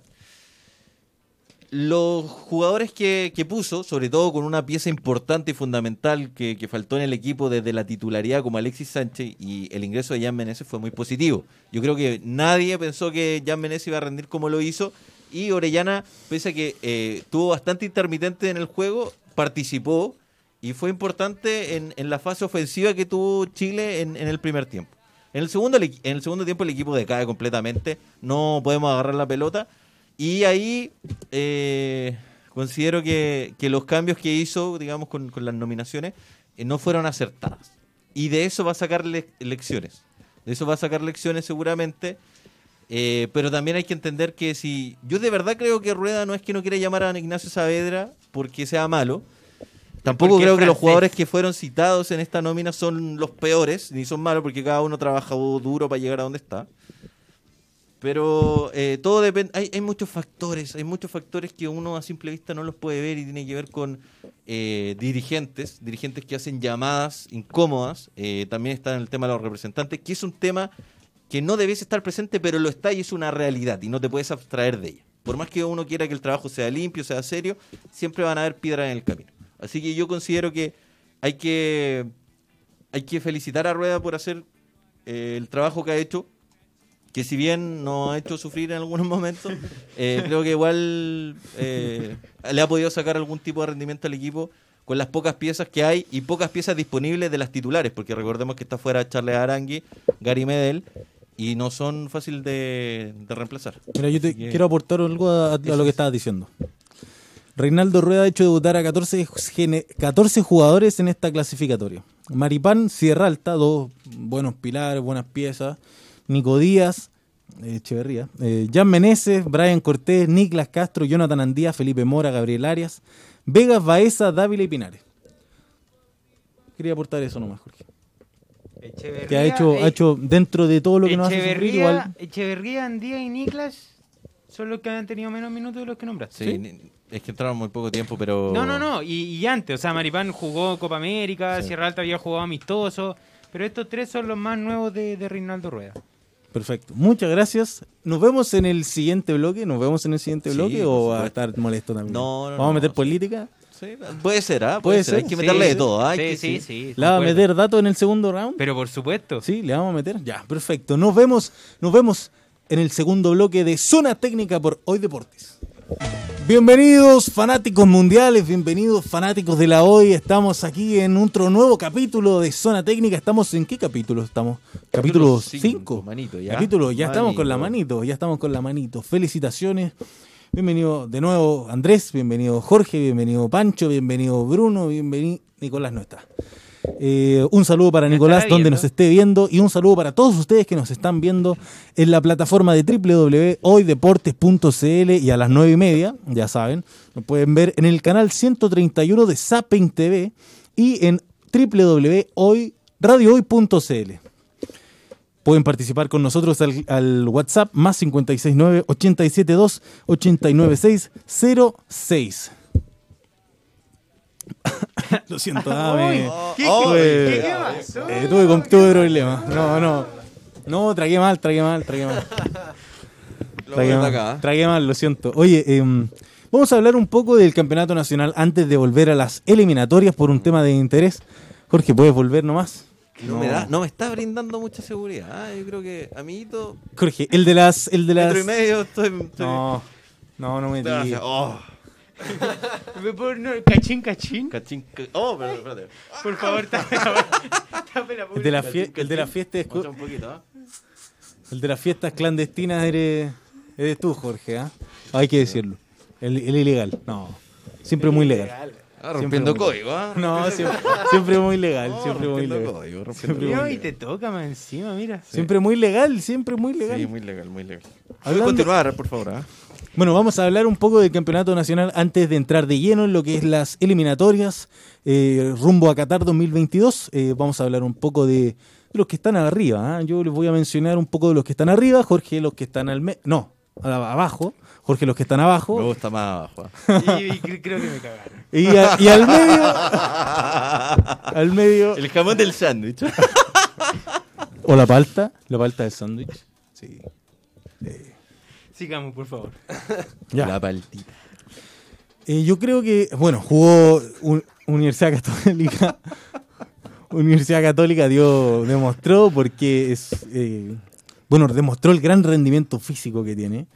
Los jugadores que, que puso, sobre todo con una pieza importante y fundamental que, que faltó en el equipo desde la titularidad como Alexis Sánchez y el ingreso de Jan Menezes fue muy positivo. Yo creo que nadie pensó que Jan Menezes iba a rendir como lo hizo y Orellana, pese a que eh, tuvo bastante intermitente en el juego, participó y fue importante en, en la fase ofensiva que tuvo Chile en, en el primer tiempo. En el, segundo, en el segundo tiempo el equipo decae completamente, no podemos agarrar la pelota y ahí eh, considero que, que los cambios que hizo, digamos, con, con las nominaciones, eh, no fueron acertadas. Y de eso va a sacar le- lecciones. De eso va a sacar lecciones seguramente. Eh, pero también hay que entender que si. Yo de verdad creo que Rueda no es que no quiera llamar a Ignacio Saavedra porque sea malo. Tampoco creo que los jugadores que fueron citados en esta nómina son los peores, ni son malos, porque cada uno trabajó duro para llegar a donde está. Pero eh, todo depende. Hay, hay muchos factores, hay muchos factores que uno a simple vista no los puede ver y tiene que ver con eh, dirigentes, dirigentes que hacen llamadas incómodas. Eh, también está en el tema de los representantes, que es un tema que no debiese estar presente, pero lo está y es una realidad y no te puedes abstraer de ella. Por más que uno quiera que el trabajo sea limpio, sea serio, siempre van a haber piedras en el camino. Así que yo considero que hay que, hay que felicitar a Rueda por hacer eh, el trabajo que ha hecho, que si bien nos ha hecho sufrir en algunos momentos, eh, creo que igual eh, le ha podido sacar algún tipo de rendimiento al equipo con las pocas piezas que hay y pocas piezas disponibles de las titulares, porque recordemos que está fuera Charles Arangui, Gary Medel, y no son fáciles de, de reemplazar. Mira, yo te que- quiero aportar algo a, a lo que estabas diciendo. Reinaldo Rueda ha hecho debutar a 14, gene- 14 jugadores en esta clasificatoria. Maripán, Sierra Alta, dos buenos pilares, buenas piezas. Nico Díaz, eh, Echeverría. eh, Jan Meneses, Brian Cortés, Niklas Castro, Jonathan Andía, Felipe Mora, Gabriel Arias. Vegas, Baeza, Dávila y Pinares. Quería aportar eso nomás, Jorge. Echeverría, Que ha hecho, eh, ha hecho dentro de todo lo que nos hace sufrir, Echeverría, igual. Echeverría, Andía y Niklas son los que han tenido menos minutos de los que nombraste. Sí, es que entraron muy poco tiempo, pero... No, no, no. Y, y antes, o sea, Maripán jugó Copa América, Sí. Sierra Alta había jugado amistoso. Pero estos tres son los más nuevos de, de Reinaldo Rueda. Perfecto. Muchas gracias. Nos vemos en el siguiente bloque. ¿Nos vemos en el siguiente Sí, bloque o va a estar molesto también? No, no, ¿Vamos a meter política? Sí, puede ser, ¿ah? Puede Puede ser. Hay que meterle de todo, ¿ah? Hay Sí, que- sí, sí. ¿Le vamos a meter datos en el segundo round? Pero por supuesto. Sí, le vamos a meter. Ya, perfecto. Nos vemos, nos vemos en el segundo bloque de Zona Técnica por Hoy Deportes. Bienvenidos fanáticos mundiales, bienvenidos fanáticos de la Hoy. Estamos aquí en otro nuevo capítulo de Zona Técnica. ¿Estamos en qué capítulo estamos? Capítulo Capítulo cinco, 5. manito, ya. Capítulo, ya estamos con la manito, ya estamos con la manito. Felicitaciones. Bienvenido de nuevo Andrés, bienvenido Jorge, bienvenido Pancho, bienvenido Bruno, bienvenido Nicolás no está. Eh, un saludo para ¿Me Nicolás donde nos esté viendo y un saludo para todos ustedes que nos están viendo en la plataforma de www.hoydeportes.cl y a las 9 y media, ya saben, lo pueden ver en el canal 131 de Zapping TV y en www.radiohoy.cl. Pueden participar con nosotros al, al WhatsApp más 569 872 89606. Lo siento, dame. ¿qué- Oh, qué- eh, qué pasó? Eh, tuve, con- tuve problemas. No, no. No, tragué mal, tragué mal, tragué mal. Lo Tragué voy mal, acá. tragué mal, lo siento. Oye, em, vamos a hablar un poco del campeonato nacional antes de volver a las eliminatorias por un tema de interés. Jorge, ¿puedes volver nomás? No, me da, no me está brindando mucha seguridad. Ah, yo creo que, amiguito, Jorge, el de las. El de las... metro y medio estoy. estoy- No, no, no me digas. Oh, Me Cachín, cachín. cachín. ca- Oh, pero espérate. Por favor, tape la tape la El de, la fie- el de las fiestas Muestra un poquito, ¿ah? el de las fiestas clandestinas eres, eres tú, Jorge, ¿ah? Hay que decirlo. El, el ilegal. No. Siempre muy legal. Ah, rompiendo Siempre código, ¿ah? No, siempre, siempre muy legal, No, siempre muy rompiendo legal. código, rompiendo Siempre código. No, muy y te toca más encima, mira. Siempre muy legal, siempre muy legal. Sí, muy legal, muy legal. Hablando- Puedes continuar, por favor, ¿ah? Bueno, vamos a hablar un poco del campeonato nacional antes de entrar de lleno en lo que es las eliminatorias eh, rumbo a Qatar 2022. Eh, vamos a hablar un poco de, los que están arriba. ¿ah? Yo les voy a mencionar un poco de los que están arriba, Jorge los que están al me no, a- abajo, Jorge los que están Me abajo gusta más abajo. ¿ah? Y, y cre- creo que me cagaron. y, a- y al medio, al medio El jamón del sándwich. o la palta, la palta del sándwich. Sigamos, por favor. Ya. La paltita. Eh, yo creo que, bueno, jugó un- Universidad Católica. Universidad Católica dio, demostró porque es, eh, bueno, demostró el gran rendimiento físico que tiene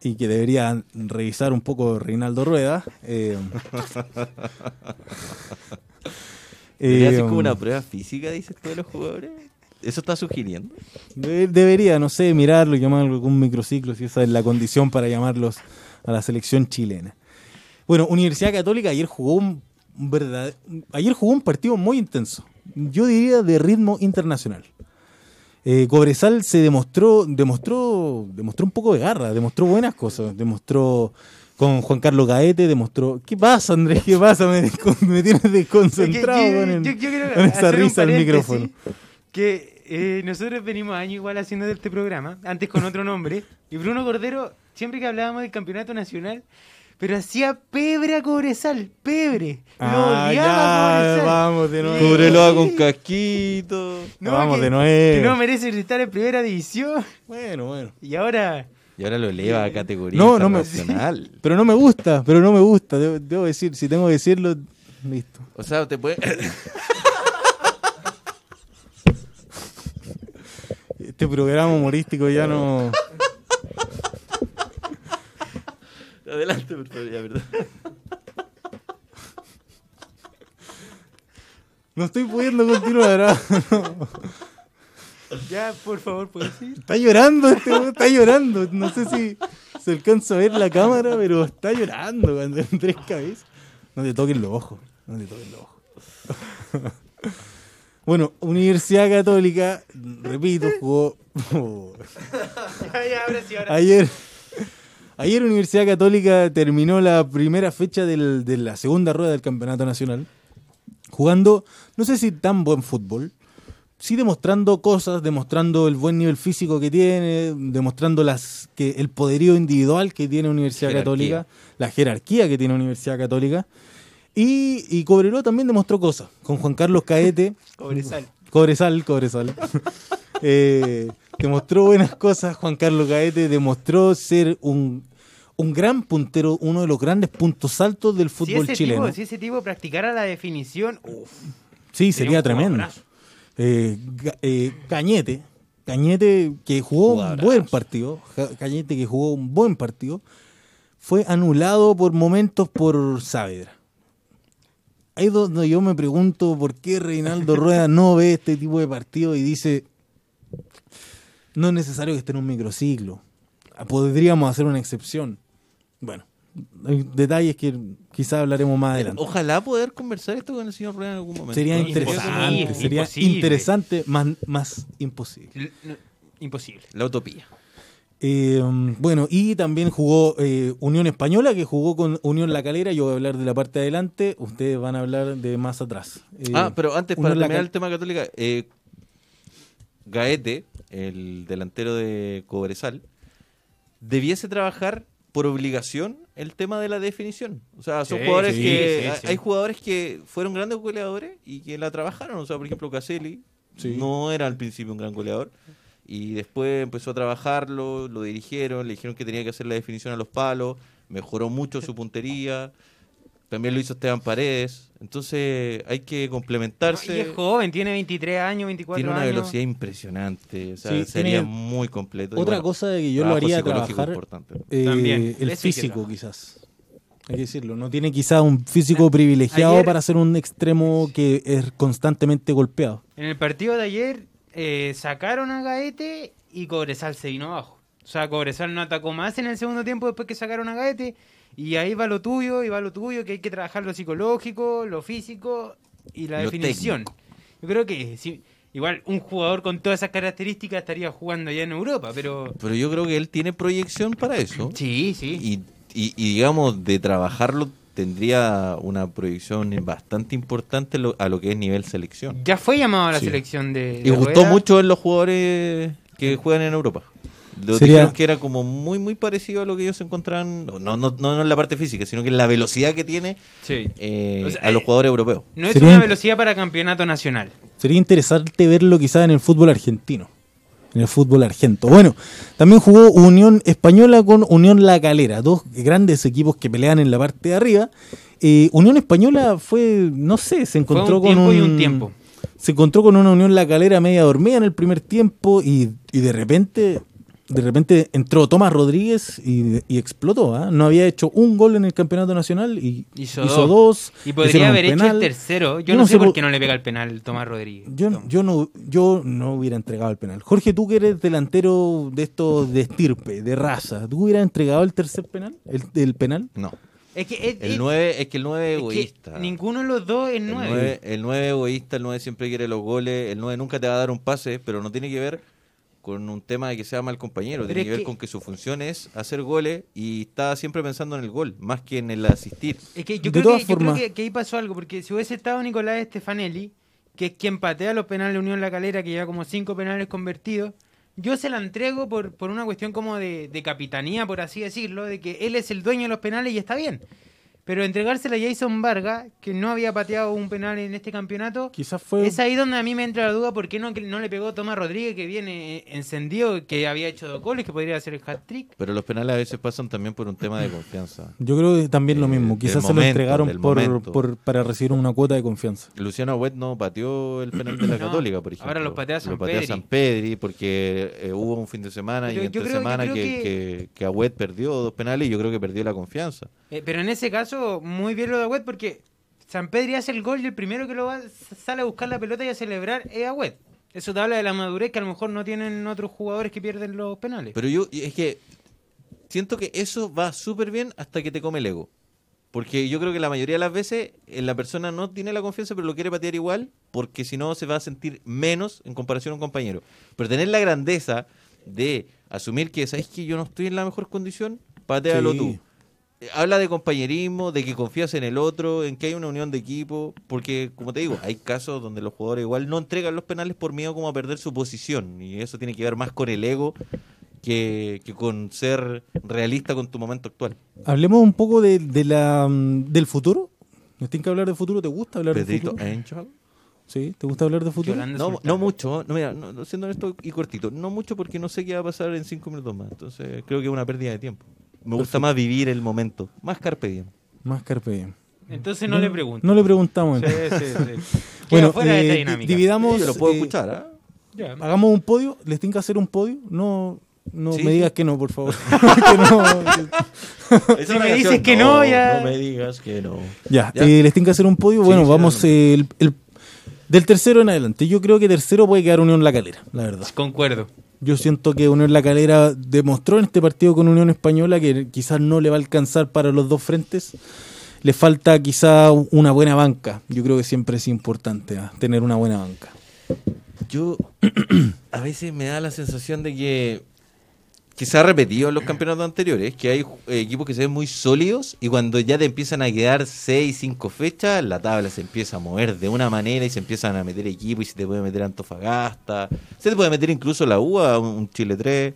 y que debería revisar un poco Reinaldo Rueda. Eh, ¿Debería eh, hacer como una prueba física, dices de los jugadores? ¿Eso está sugiriendo? de- debería, no sé, mirarlo, llamarlo algún microciclo, si esa es la condición para llamarlos a la selección chilena. Bueno, Universidad Católica ayer jugó un verdad, ayer jugó un partido muy intenso. Yo diría de ritmo internacional. Eh, Cobresal se demostró, demostró, demostró un poco de garra, demostró buenas cosas, demostró con Juan Carlos Gaete, demostró. ¿Qué pasa, Andrés? ¿Qué pasa? Me, me tienes desconcentrado yo- con, el- esa risa al micrófono. Que eh, nosotros venimos años igual haciendo este programa, antes con otro nombre, y Bruno Cordero, siempre que hablábamos del campeonato nacional, pero hacía pebre a Cobresal, pebre. Lo Ah, odiaba ya, a Cobresal. vamos de nuevo. Sí. Cúbrelo con casquito. Vamos que- de nuevo. Que no merece estar en primera división. Bueno, bueno. Y ahora. Y ahora lo eleva a categoría No, no me-. Pero no me gusta, pero no me gusta. Debo, debo decir, si tengo que decirlo, listo. O sea, te puede... Este programa humorístico ya no. Adelante, por favor, ya, verdad. No estoy pudiendo continuar. ¿ah? Ya, por favor, puedes ir. Está llorando este weón, está llorando. No sé si se alcanza a ver la cámara, pero está llorando cuando en tres cabezas. No te toquen los ojos. No te toquen los ojos. Bueno, Universidad Católica, repito, jugó. Ayer, ayer Universidad Católica terminó la primera fecha del- de la segunda rueda del Campeonato Nacional, jugando, no sé si tan buen fútbol, sí demostrando cosas, demostrando el buen nivel físico que tiene, demostrando las que el poderío individual que tiene Universidad Jerarquía. Católica, la jerarquía que tiene Universidad Católica. Y, y Cobreloa también demostró cosas, con Juan Carlos Caete. Cobresal. Cobresal, Cobresal. Eh, demostró buenas cosas. Juan Carlos Gaete demostró ser un, un gran puntero, uno de los grandes puntos altos del fútbol chileno. tipo, si ese tipo practicara la definición, uf, sí, sería tremendo. Eh, eh, Cañete, Cañete, que jugó un buen partido, Cañete que jugó un buen partido, fue anulado por momentos por Saavedra. Ahí es donde yo me pregunto por qué Reinaldo Rueda no ve este tipo de partido y dice, no es necesario que esté en un microciclo, podríamos hacer una excepción. Bueno, hay detalles que quizás hablaremos más adelante. Ojalá poder conversar esto con el señor Rueda en algún momento. Sería ¿no? interesante, Imposible, sería imposible. interesante, más, más imposible. L- imposible. La utopía. Eh, bueno, y también jugó eh, Unión Española, que jugó con Unión La Calera. Yo voy a hablar de la parte de adelante, ustedes van a hablar de más atrás. Eh, ah, pero antes, para La terminar el tema católica, eh, Gaete, el delantero de Cobresal, debiese trabajar por obligación el tema de la definición. O sea, son Sí, jugadores sí, que. sí, hay- sí. Hay jugadores que fueron grandes goleadores y que la trabajaron. O sea, por ejemplo, Caselli Sí. no era al principio un gran goleador. Y después empezó a trabajarlo, lo dirigieron, le dijeron que tenía que hacer la definición a los palos, mejoró mucho su puntería. También lo hizo Esteban Paredes. Entonces hay que complementarse. Y es joven, tiene 23 años, 24 Tiene una años. velocidad impresionante. O sea, Sí, sería tiene muy completo. Otra bueno, cosa que yo lo haría trabajar, importante. eh, También, el físico quizás. Hay que decirlo, no tiene quizás un físico privilegiado ayer- para ser un extremo que es constantemente golpeado. En el partido de ayer eh, sacaron a Gaete y Cobresal se vino abajo. O sea, Cobresal no atacó más en el segundo tiempo después que sacaron a Gaete. Y ahí va lo tuyo, y va lo tuyo, que hay que trabajar lo psicológico, lo físico y la Lo definición. Yo creo que si, igual un jugador con todas esas características estaría jugando ya en Europa, pero... Pero yo creo que él tiene proyección para eso. Sí, sí. Y, y- y, digamos, de trabajarlo tendría una proyección bastante importante lo- a lo que es nivel selección. Ya fue llamado a la Sí. selección de... Y de gustó Rueda. mucho en los jugadores que juegan en Europa. Lo dijeron que era como muy muy parecido a lo que ellos encontraban, no, no, no, no en la parte física, sino que en la velocidad que tiene Sí. eh, O sea, a los eh, jugadores europeos. No es Sería una velocidad para campeonato nacional. Sería interesante verlo quizás en el fútbol argentino. En el fútbol argento. Bueno, también jugó Unión Española con Unión La Calera, dos grandes equipos que pelean en la parte de arriba. Eh, Unión Española fue, no sé, se encontró un con tiempo un, y un tiempo. Se encontró con una Unión La Calera media dormida en el primer tiempo y, y de repente, de repente entró Tomás Rodríguez y, y explotó. ¿ah? No había hecho un gol en el campeonato nacional y Hizo hizo, dos. dos. Y podría haber hecho el tercero. Yo Yo no, no sé por qué no le pega el penal Tomás Rodríguez. Yo, Tom. yo no yo no hubiera entregado el penal. Jorge, tú que eres delantero de estos de estirpe, de raza, ¿tú hubieras entregado el tercer penal? ¿El, el penal? No. Es que, es- El es- 9 es que el 9 es egoísta. ninguno de los dos es El nueve. 9, el 9 egoísta, el 9 siempre quiere los goles, el 9 nunca te va a dar un pase, pero no tiene que ver con un tema de que sea mal compañero, tiene es que ver que- con que su función es hacer goles y está siempre pensando en el gol, más que en el asistir. Es que yo, De creo, todas que, yo creo formas- que, que ahí pasó algo, porque si hubiese estado Nicolás Stefanelli, que es quien patea los penales de Unión La Calera, que lleva como cinco penales convertidos, yo se la entrego por, por una cuestión como de, de capitanía, por así decirlo, de que él es el dueño de los penales y está bien. Pero entregársela a Jason Vargas, que no había pateado un penal en este campeonato, Quizás fue es ahí donde a mí me entra la duda por qué no, no le pegó Tomás Rodríguez, que viene eh, encendido, que había hecho dos goles, que podría hacer el hat-trick. Pero los penales a veces pasan también por un tema de confianza. Yo creo que también lo Eh, mismo. Quizás se lo entregaron por, por- para recibir una cuota de confianza. Luciano Agüet no pateó el penal de la No, Católica, por ejemplo. ahora los patea San Lo patea Pedri. San Pedri porque eh, hubo un fin de semana Pero y entre creo- semana que, que- que, perdió dos penales y yo creo que perdió la confianza. Eh, pero en ese caso, muy bien lo de Agüet porque San Pedri hace el gol y el primero que lo va sale a buscar la pelota y a celebrar es Agüet. Eso te habla de la madurez que a lo mejor no tienen otros jugadores que pierden los penales. Pero yo, es que siento que eso va súper bien hasta que te come el ego. Porque yo creo que la mayoría de las veces eh, la persona no tiene la confianza, pero lo quiere patear igual, porque si no se va a sentir menos en comparación a un compañero. Pero tener la grandeza de asumir que, ¿sabes que yo no estoy en la mejor condición? Patealo Sí. tú. Eh, Habla de compañerismo, de que confías en el otro, en que hay una unión de equipo, porque, como te digo, hay casos donde los jugadores igual no entregan los penales por miedo como a perder su posición, y eso tiene que ver más con el ego que, que con ser realista con tu momento actual. Hablemos un poco de, de la, mm, del futuro. ¿Nos tienen que hablar del futuro? ¿Te gusta hablar Pedrito del futuro? Angel. ¿Sí? ¿Te gusta hablar del futuro? No, no mucho, no, mira, no, no, siendo esto y cortito, no mucho porque no sé qué va a pasar en cinco minutos más, entonces creo que es una pérdida de tiempo. Me gusta Perfecto. más vivir el momento, más carpe diem. Más carpe diem. Entonces no, le pregunto. No le preguntamos. Sí, sí, sí. Bueno, fuera de esta eh, dinámica. dividamos. Yo lo puedo eh, escuchar, ¿ah? Ya. hagamos un podio, les tengo que hacer un podio, no no Sí, me digas que no, por favor. Que no. Si me dices que no, ya- No me digas que no. Ya, Ya. eh, les tengo que hacer un podio. Bueno, sí, vamos eh, el, el- del tercero en adelante. Yo creo que tercero puede quedar Unión La Calera, la verdad. Concuerdo. Yo siento que Unión La Calera demostró en este partido con Unión Española que quizás no le va a alcanzar para los dos frentes. Le falta quizá una buena banca. Yo creo que siempre es importante ah, tener una buena banca. Yo a veces me da la sensación de que que se ha repetido en los campeonatos anteriores, que hay eh, equipos que se ven muy sólidos y cuando ya te empiezan a quedar 6, 5 fechas, la tabla se empieza a mover de una manera y se empiezan a meter equipos y se te puede meter Antofagasta, se te puede meter incluso la UA, un Chile 3.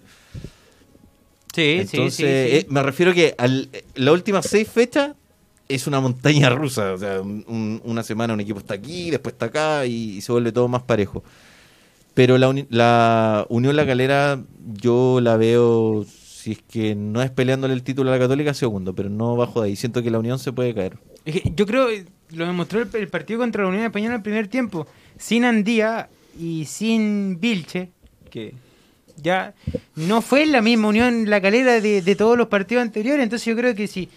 Sí, Entonces, sí, sí. sí. eh, me refiero que al, eh, las últimas seis fechas es una montaña rusa. O sea, un- un- una semana un equipo está aquí, después está acá y, y se vuelve todo más parejo. Pero la, uni- la Unión La Calera, yo la veo, si es que no es peleándole el título a la Católica, segundo, pero no bajo de ahí. Siento que la Unión se puede caer. Yo creo, lo demostró el, partido contra la Unión Española en el primer tiempo. Sin Andía y sin Vilche, que ya no fue la misma Unión la calera de, de todos los partidos anteriores. Entonces yo creo que si...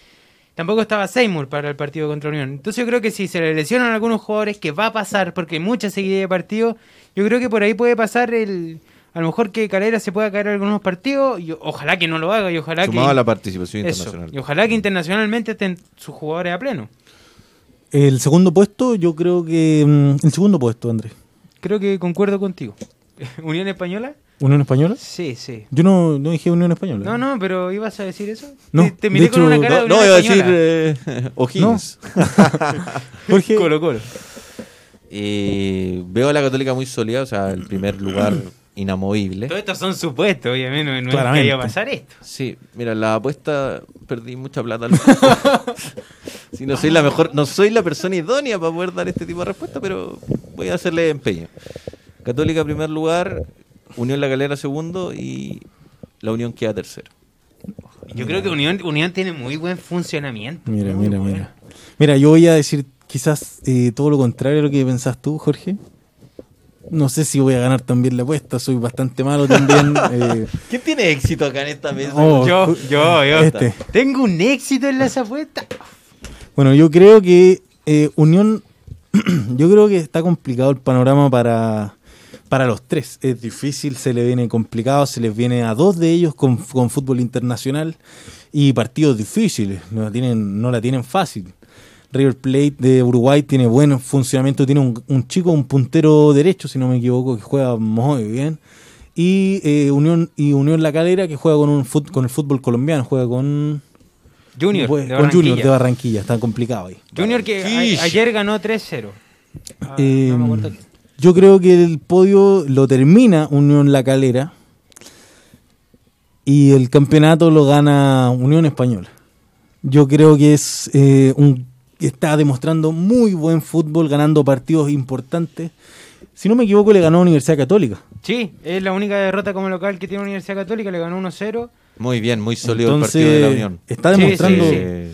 Tampoco estaba Seymour para el partido contra Unión. Entonces yo creo que si se le lesionan algunos jugadores, que va a pasar, porque hay mucha seguidilla de partidos, yo creo que por ahí puede pasar el... A lo mejor que Calera se pueda caer en algunos partidos, y ojalá que no lo haga, y ojalá que... A la participación Eso. internacional. Y ojalá que internacionalmente estén sus jugadores a pleno. El segundo puesto, yo creo que. mm, El segundo puesto, Andrés. Creo que concuerdo contigo. ¿Unión Española? ¿Unión Española? Sí, sí. Yo no, no dije Unión Española. No, no, pero ¿ibas a decir eso? No, Te, te de miré con hecho, una cara No, de no, Unión iba a decir Española. eh, O'Higgins. Jorge. Colo Colo. Eh, veo a la Católica muy sólida, o sea, el primer lugar inamovible. Todo esto son supuestos, obviamente, no, no es que Claramente. a pasar esto. Sí, mira, la apuesta perdí mucha plata. si no soy la mejor, no soy la persona idónea para poder dar este tipo de respuesta, pero voy a hacerle empeño. Católica primer lugar, Unión La Calera segundo y la Unión queda tercero. Yo creo que Unión, Unión tiene muy buen funcionamiento. Mira, Muy mira, bueno. mira. Mira, yo voy a decir quizás eh, todo lo contrario a lo que pensás tú, Jorge. No sé si voy a ganar también la apuesta, soy bastante malo también. eh, ¿Quién tiene éxito acá en esta mesa? Oh, Yo, yo, yo. Este. Tengo un éxito en las apuestas. Bueno, yo creo que eh, Unión, yo creo que está complicado el panorama para, para los tres. Es difícil, se le viene complicado, se les viene a dos de ellos con, con fútbol internacional y partidos difíciles, no la tienen, no la tienen fácil. River Plate de Uruguay tiene buen funcionamiento, tiene un, un chico, un puntero derecho, si no me equivoco, que juega muy bien. Y eh, Unión y Unión La Calera que juega con un fut- con el fútbol colombiano, juega con Junior, Pues, de con Junior Barranquilla. de Barranquilla, está complicado ahí. Junior que a- ayer ganó 3-0. Ah, Eh, no me acuerdo quién. yo creo que el podio lo termina Unión La Calera y el campeonato lo gana Unión Española. Yo creo que es eh, un está demostrando muy buen fútbol, ganando partidos importantes. Si no me equivoco, le ganó a Universidad Católica. Sí, es la única derrota como local que tiene Universidad Católica, le ganó 1-0. Muy bien, muy sólido Entonces, el partido de la Unión. está demostrando, sí, sí. Eh,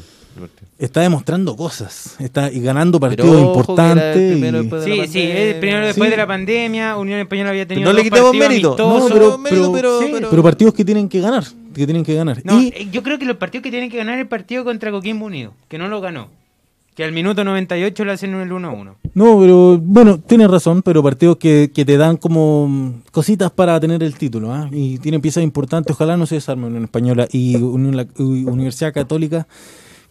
está demostrando cosas, está y ganando partidos Pero importantes. primero y- después de la Sí, sí, es el primero después Sí. de la pandemia, Unión Española había tenido no le dos partidos mérito. No, pero, pero- pero- pero pero- partidos que tienen que ganar, que tienen que ganar. No, y eh, yo creo que los partidos que tienen que ganar es el partido contra Coquimbo Unido, que no lo ganó. Que al minuto 98 le hacen el 1-1. No, pero bueno, tienes razón, pero partidos que, que te dan como cositas para tener el título, ¿ah? y tienen piezas importantes, ojalá no se desarme Unión Española y Universidad Católica.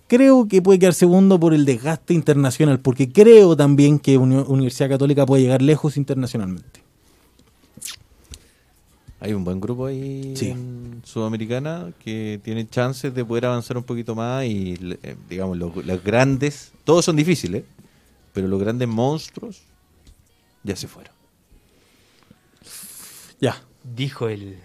Creo que puede quedar segundo por el desgaste internacional, porque creo también que Uni- Universidad Católica puede llegar lejos internacionalmente. Hay un buen grupo ahí Sí. en Sudamericana que tiene chances de poder avanzar un poquito más y, eh, digamos, los, los grandes, todos son difíciles, pero los grandes monstruos ya se fueron. Ya. Dijo el...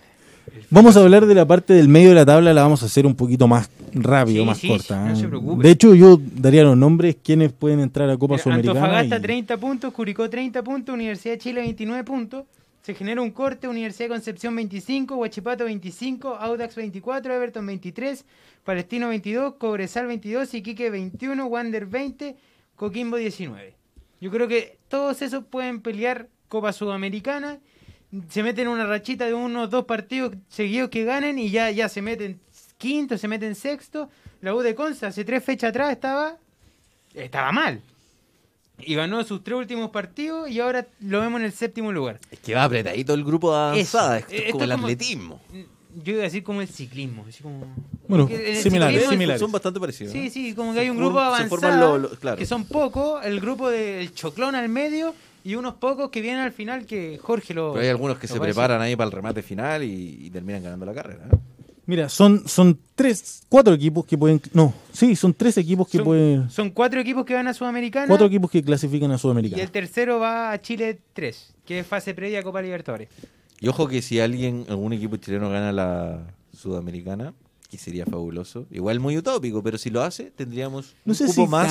Vamos a hablar de la parte del medio de la tabla, la vamos a hacer un poquito más rápido, Sí, más sí, corta. no ¿eh? se preocupe. De hecho, yo daría los nombres, quienes pueden entrar a Copa Mira, Sudamericana. Antofagasta y- 30 puntos, Curicó 30 puntos, Universidad de Chile 29 puntos. Se genera un corte, Universidad de Concepción 25, Huachipato 25, Audax 24, Everton 23, Palestino 22, Cobresal 22, Iquique 21, Wander 20, Coquimbo 19. Yo creo que todos esos pueden pelear Copa Sudamericana se meten en una rachita de unos dos partidos seguidos que ganen y ya, ya se meten quinto, se meten sexto. La U de Conce hace tres fechas atrás estaba, estaba mal. Y ganó sus tres últimos partidos y ahora lo vemos en el séptimo lugar. Es que va apretadito el grupo de avanzada. Esto es Esto como el como- atletismo. Yo iba a decir como el ciclismo. Así como, Bueno, similares, similares. Son bastante parecidos. Sí, sí, como que hay un grupo form- avanzado, forman lo- lo- claro. que son pocos, el grupo del choclón al medio y unos pocos que vienen al final que Jorge lo... Pero hay algunos que se preparan ahí para el remate final y, y terminan ganando la carrera. ¿eh? Mira, son, son tres, cuatro equipos que pueden. No, sí, son tres equipos que Son- pueden. Son cuatro equipos que van a Sudamericana Cuatro equipos que clasifican a y Sudamericana. el tercero va a Chile 3, que es fase previa a Copa Libertadores. Y ojo que si alguien, algún equipo chileno gana la Sudamericana, que sería fabuloso. Igual muy utópico, pero si lo hace, tendríamos No un sé cupo si más.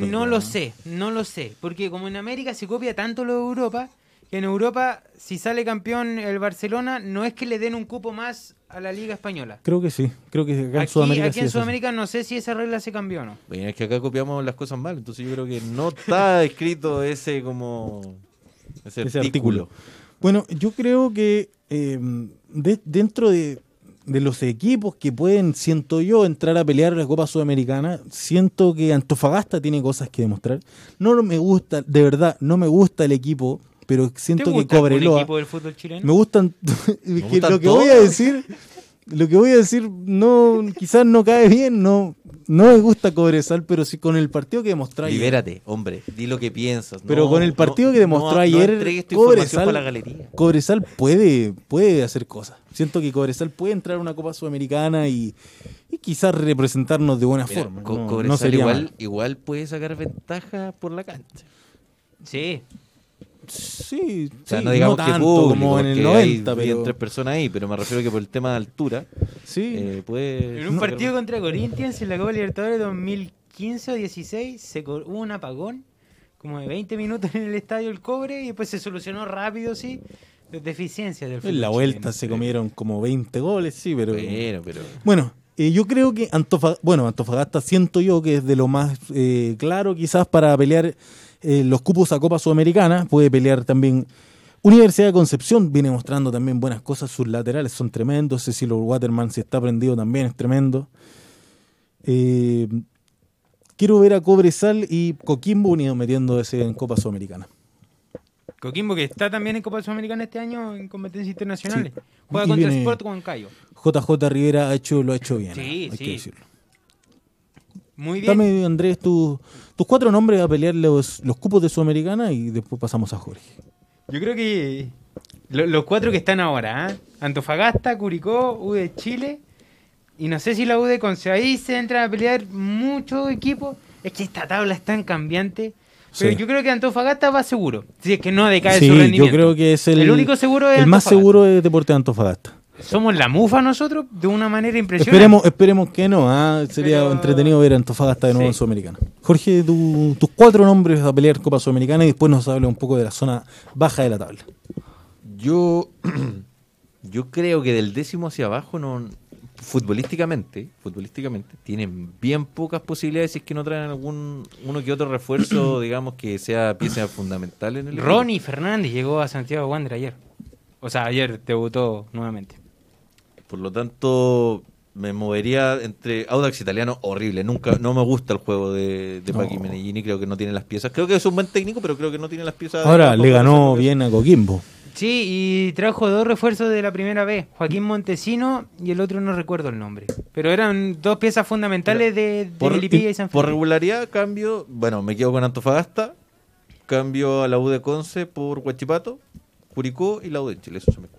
No lo sé, no lo sé. Porque como en América se copia tanto lo de Europa, en Europa, si sale campeón el Barcelona, no es que le den un cupo más a la Liga Española. Creo que sí. Creo que acá en Aquí, Sudamérica aquí sí en así. Sudamérica no sé si esa regla se cambió o no. Bueno, es que acá copiamos las cosas mal, entonces yo creo que no está escrito ese como ese, ese artículo. artículo. Bueno, yo creo que eh, de- dentro de, de los equipos que pueden, siento yo, entrar a pelear la Copa Sudamericana, siento que Antofagasta tiene cosas que demostrar. No me gusta, de verdad, no me gusta el equipo, pero siento ¿Te que Cobreloa... equipo del fútbol chileno? Me gustan. es que gustan lo que voy a decir, lo que voy a decir, no, quizás no cae bien, no, no me gusta Cobresal, pero sí con el partido que demostró ayer. Libérate, hombre, di lo que piensas. Pero No, con el partido no- que demostró no- ayer, Cobresal, para la galería. Cobresal puede, puede hacer cosas. Siento que Cobresal puede entrar a una Copa Sudamericana y, y quizás representarnos de buena Mira, forma. Co- no, Cobresal no sería igual, mal. igual puede sacar ventaja por la cancha. Sí. Sí, O sea, sí, no digamos tanto público, como en el porque hay 90, bien pero tres personas ahí, pero me refiero que por el tema de altura sí. eh, puede... En un no, partido contra Corinthians en la Copa Libertadores 2015 o 16 se hubo un apagón como de 20 minutos en el estadio El Cobre y después se solucionó rápido, sí, las deficiencias del fútbol en la vuelta chileno. se comieron como 20 goles, sí, pero... Bueno, pero... Bueno, eh, yo creo que Antofagasta, bueno, Antofagasta siento yo que es de lo más eh, claro quizás para pelear eh, los cupos a Copa Sudamericana. Puede pelear también Universidad de Concepción, viene mostrando también buenas cosas, sus laterales son tremendos. Cecilio Waterman, si está prendido también es tremendo. Eh, quiero ver a Cobresal y Coquimbo unido metiéndose en Copa Sudamericana. Coquimbo que está también en Copa Sudamericana este año en competencias internacionales. Sí. Juega Y contra Sport Huancayo. JJ Rivera ha hecho, lo ha hecho bien, Sí, hay sí. que decirlo. Muy bien. Dame, Andrés, tu- tus cuatro nombres a pelear los, los cupos de Sudamericana y después pasamos a Jorge. Yo creo que lo- los cuatro que están ahora, ¿ah? Antofagasta, Curicó, U de Chile y no sé si la U de Conce. Ahí se entran a pelear muchos equipos. Es que esta tabla es tan cambiante. Pero Sí. yo creo que Antofagasta va seguro. Si es que no decae sí, su yo rendimiento. creo que es el, El único seguro es el más seguro es Deporte de Antofagasta. Somos la mufa nosotros de una manera impresionante. Esperemos, esperemos que no, ah, sería Pero- entretenido ver a Antofagasta de nuevo Sí. en Sudamericana. Jorge, tu- tus cuatro nombres a pelear Copa Sudamericana y después nos habla un poco de la zona baja de la tabla. Yo, yo creo que del décimo hacia abajo no futbolísticamente, futbolísticamente tienen bien pocas posibilidades si es que no traen algún uno que otro refuerzo, digamos que sea pieza fundamental en el equipo. Ronnie Fernández llegó a Santiago Wander ayer. O sea, ayer debutó nuevamente. Por lo tanto, me movería entre Audax Italiano, horrible. Nunca, no me gusta el juego de, de No. Paqui Menellini, creo que no tiene las piezas. Creo que es un buen técnico, pero creo que no tiene las piezas. Ahora le ganó bien a Coquimbo. Sí, y trajo dos refuerzos de la primera vez, Joaquín Montesino y el otro no recuerdo el nombre. Pero eran dos piezas fundamentales de, de Por, y San por regularidad, cambio. Bueno, me quedo con Antofagasta. Cambio a la U de Conce por Huachipato, Curicó y la U de Chile. Eso se me cuenta.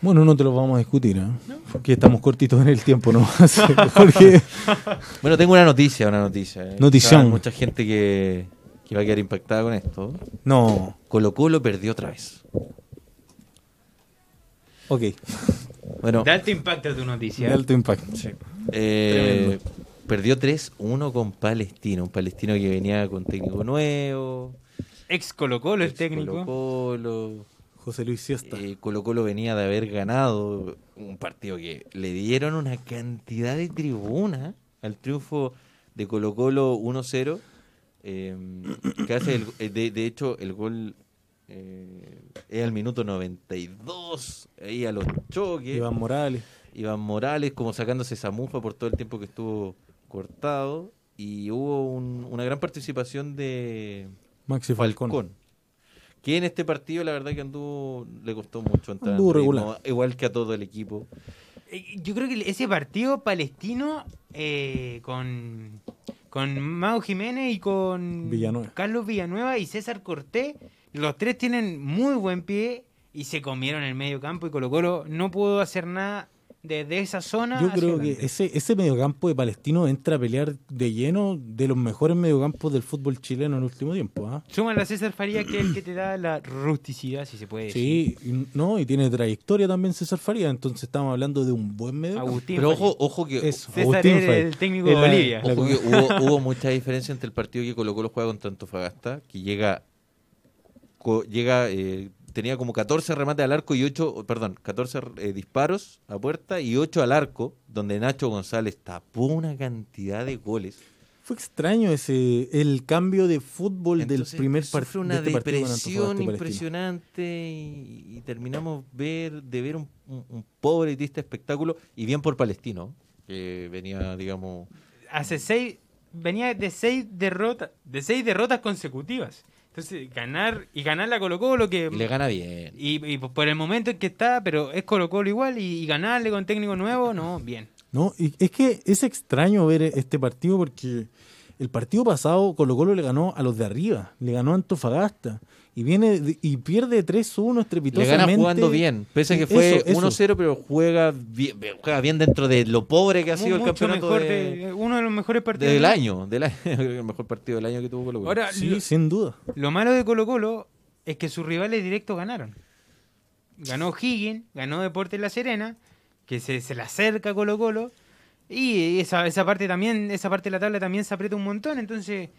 Bueno, no te lo vamos a discutir, ¿eh? porque estamos cortitos en el tiempo, ¿no? Jorge, Bueno, tengo una noticia, una noticia. eh. Notición. Hay mucha gente que, que va a quedar impactada con esto. no, Colo Colo perdió otra vez. ok, Bueno, De alto impacto tu noticia. de alto impacto. eh, perdió 3-1 con Palestino. Un palestino que venía con técnico nuevo. Ex Colo Colo el técnico. Colo José Luis Siesta. Eh, Colo Colo venía de haber ganado un partido que le dieron una cantidad de tribuna al triunfo de Colo Colo 1-0. eh, que hace el- eh, de, de hecho, el gol eh, Es al minuto 92, ahí a los choques. Iván Morales. Iván Morales como sacándose esa mufa por todo el tiempo que estuvo cortado. Y hubo un- una gran participación de Maxi Falcón. Falcón. Que en este partido la verdad que anduvo, le costó mucho entrar en Anduvo ritmo, regular. igual que a todo el equipo. Eh, Yo creo que ese partido palestino eh, con, con Mao Jiménez y con Villanueva. Carlos Villanueva y César Cortés, los tres tienen muy buen pie y se comieron el medio campo y Colo Colo no pudo hacer nada desde esa zona. Yo creo que ese, ese mediocampo de Palestino entra a pelear de lleno de los mejores mediocampos del fútbol chileno en el último tiempo. Súmale a César Faría, que es el que te da la rusticidad, si se puede decir. Sí, y, no, y tiene trayectoria también César Faría, entonces estamos hablando de un buen medio. Agustín Pero ojo, ojo que, Eso, César Agustín era el técnico de la- Bolivia. la- ojo que hubo, hubo mucha diferencia entre el partido que Colo Colo juega contra Antofagasta, que llega, co- llega eh, tenía como 14 remates al arco y 8, perdón, 14 eh, disparos a puerta y 8 al arco, donde Nacho González tapó una cantidad de goles. Fue extraño ese el cambio de fútbol Entonces, del primer una de este partido con depresión Antofagasta y Palestino. impresionante y, y terminamos ver de ver un, un- un pobre y triste espectáculo y bien por Palestino que venía digamos hace seis venía de seis derrotas de seis derrotas consecutivas entonces ganar y ganar la Colo Colo que y le gana bien. Y, y por el momento en que está pero es Colo Colo igual y, y ganarle con técnico nuevo no bien. No, y es que es extraño ver este partido porque el partido pasado Colo Colo le ganó a los de arriba, le ganó a Antofagasta y viene y pierde 3-1 le estrepitosamente. gana jugando bien pese a que fue Eso, eso. 1-0 pero juega bien, juega bien dentro de lo pobre que ha sido el campeonato mejor de- de- uno de los mejores partidos del del año del año el mejor partido del año que tuvo Colo Colo ahora Sí, lo, sin duda. lo malo de Colo Colo es que sus rivales directos ganaron ganó Higgins ganó Deportes La Serena que se, se le acerca a Colo Colo y esa, esa parte también esa parte de la tabla también se aprieta un montón entonces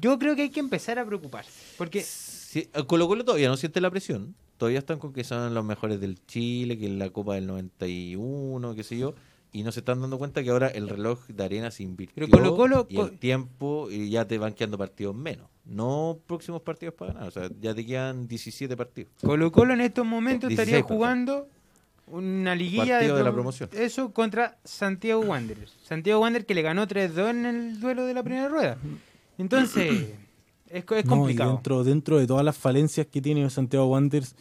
yo creo que hay que empezar a preocuparse porque Sí, a Colo Colo todavía no siente la presión. Todavía están con que son los mejores del Chile, que en la Copa del 91, qué sé yo. Y no se están dando cuenta que ahora el reloj de arena se invirtió. Pero y el tiempo y ya te van quedando partidos menos. No próximos partidos para ganar. O sea, ya te quedan 17 partidos. Colo Colo en estos momentos 16, estaría jugando una liguilla Partido de la pro- promoción. Eso contra Santiago Wanderers. Santiago Wanderers que le ganó 3-2 en el duelo de la primera rueda. Entonces, es, No, complicado. dentro, dentro de todas las falencias que tiene Santiago Wanderers,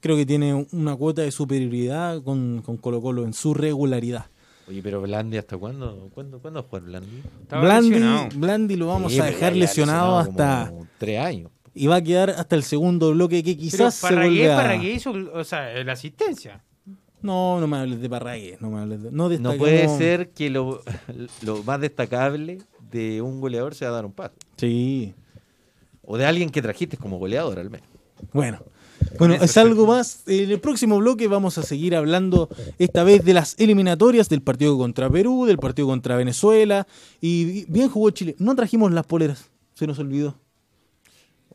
creo que tiene una cuota de superioridad con, con Colo Colo en su regularidad. Oye, pero Blandi, ¿hasta cuándo? ¿Cuándo, ¿cuándo va a jugar Blandi? Blandi. Blandi lo vamos Sí, a pero dejar lesionado hasta... como tres años. Y va a quedar hasta el segundo bloque que Pero quizás se Parragué, a- Parragué hizo o sea, la asistencia. No, no me hables de Parragué, no me hables de... No, puede ser que lo, lo más destacable de un goleador sea dar un pase. Sí, O de alguien que trajiste como goleador, al menos. bueno. Bueno, es algo más. En el próximo bloque vamos a seguir hablando esta vez de las eliminatorias del partido contra Perú, del partido contra Venezuela. Y bien jugó Chile. No trajimos las poleras, se nos olvidó.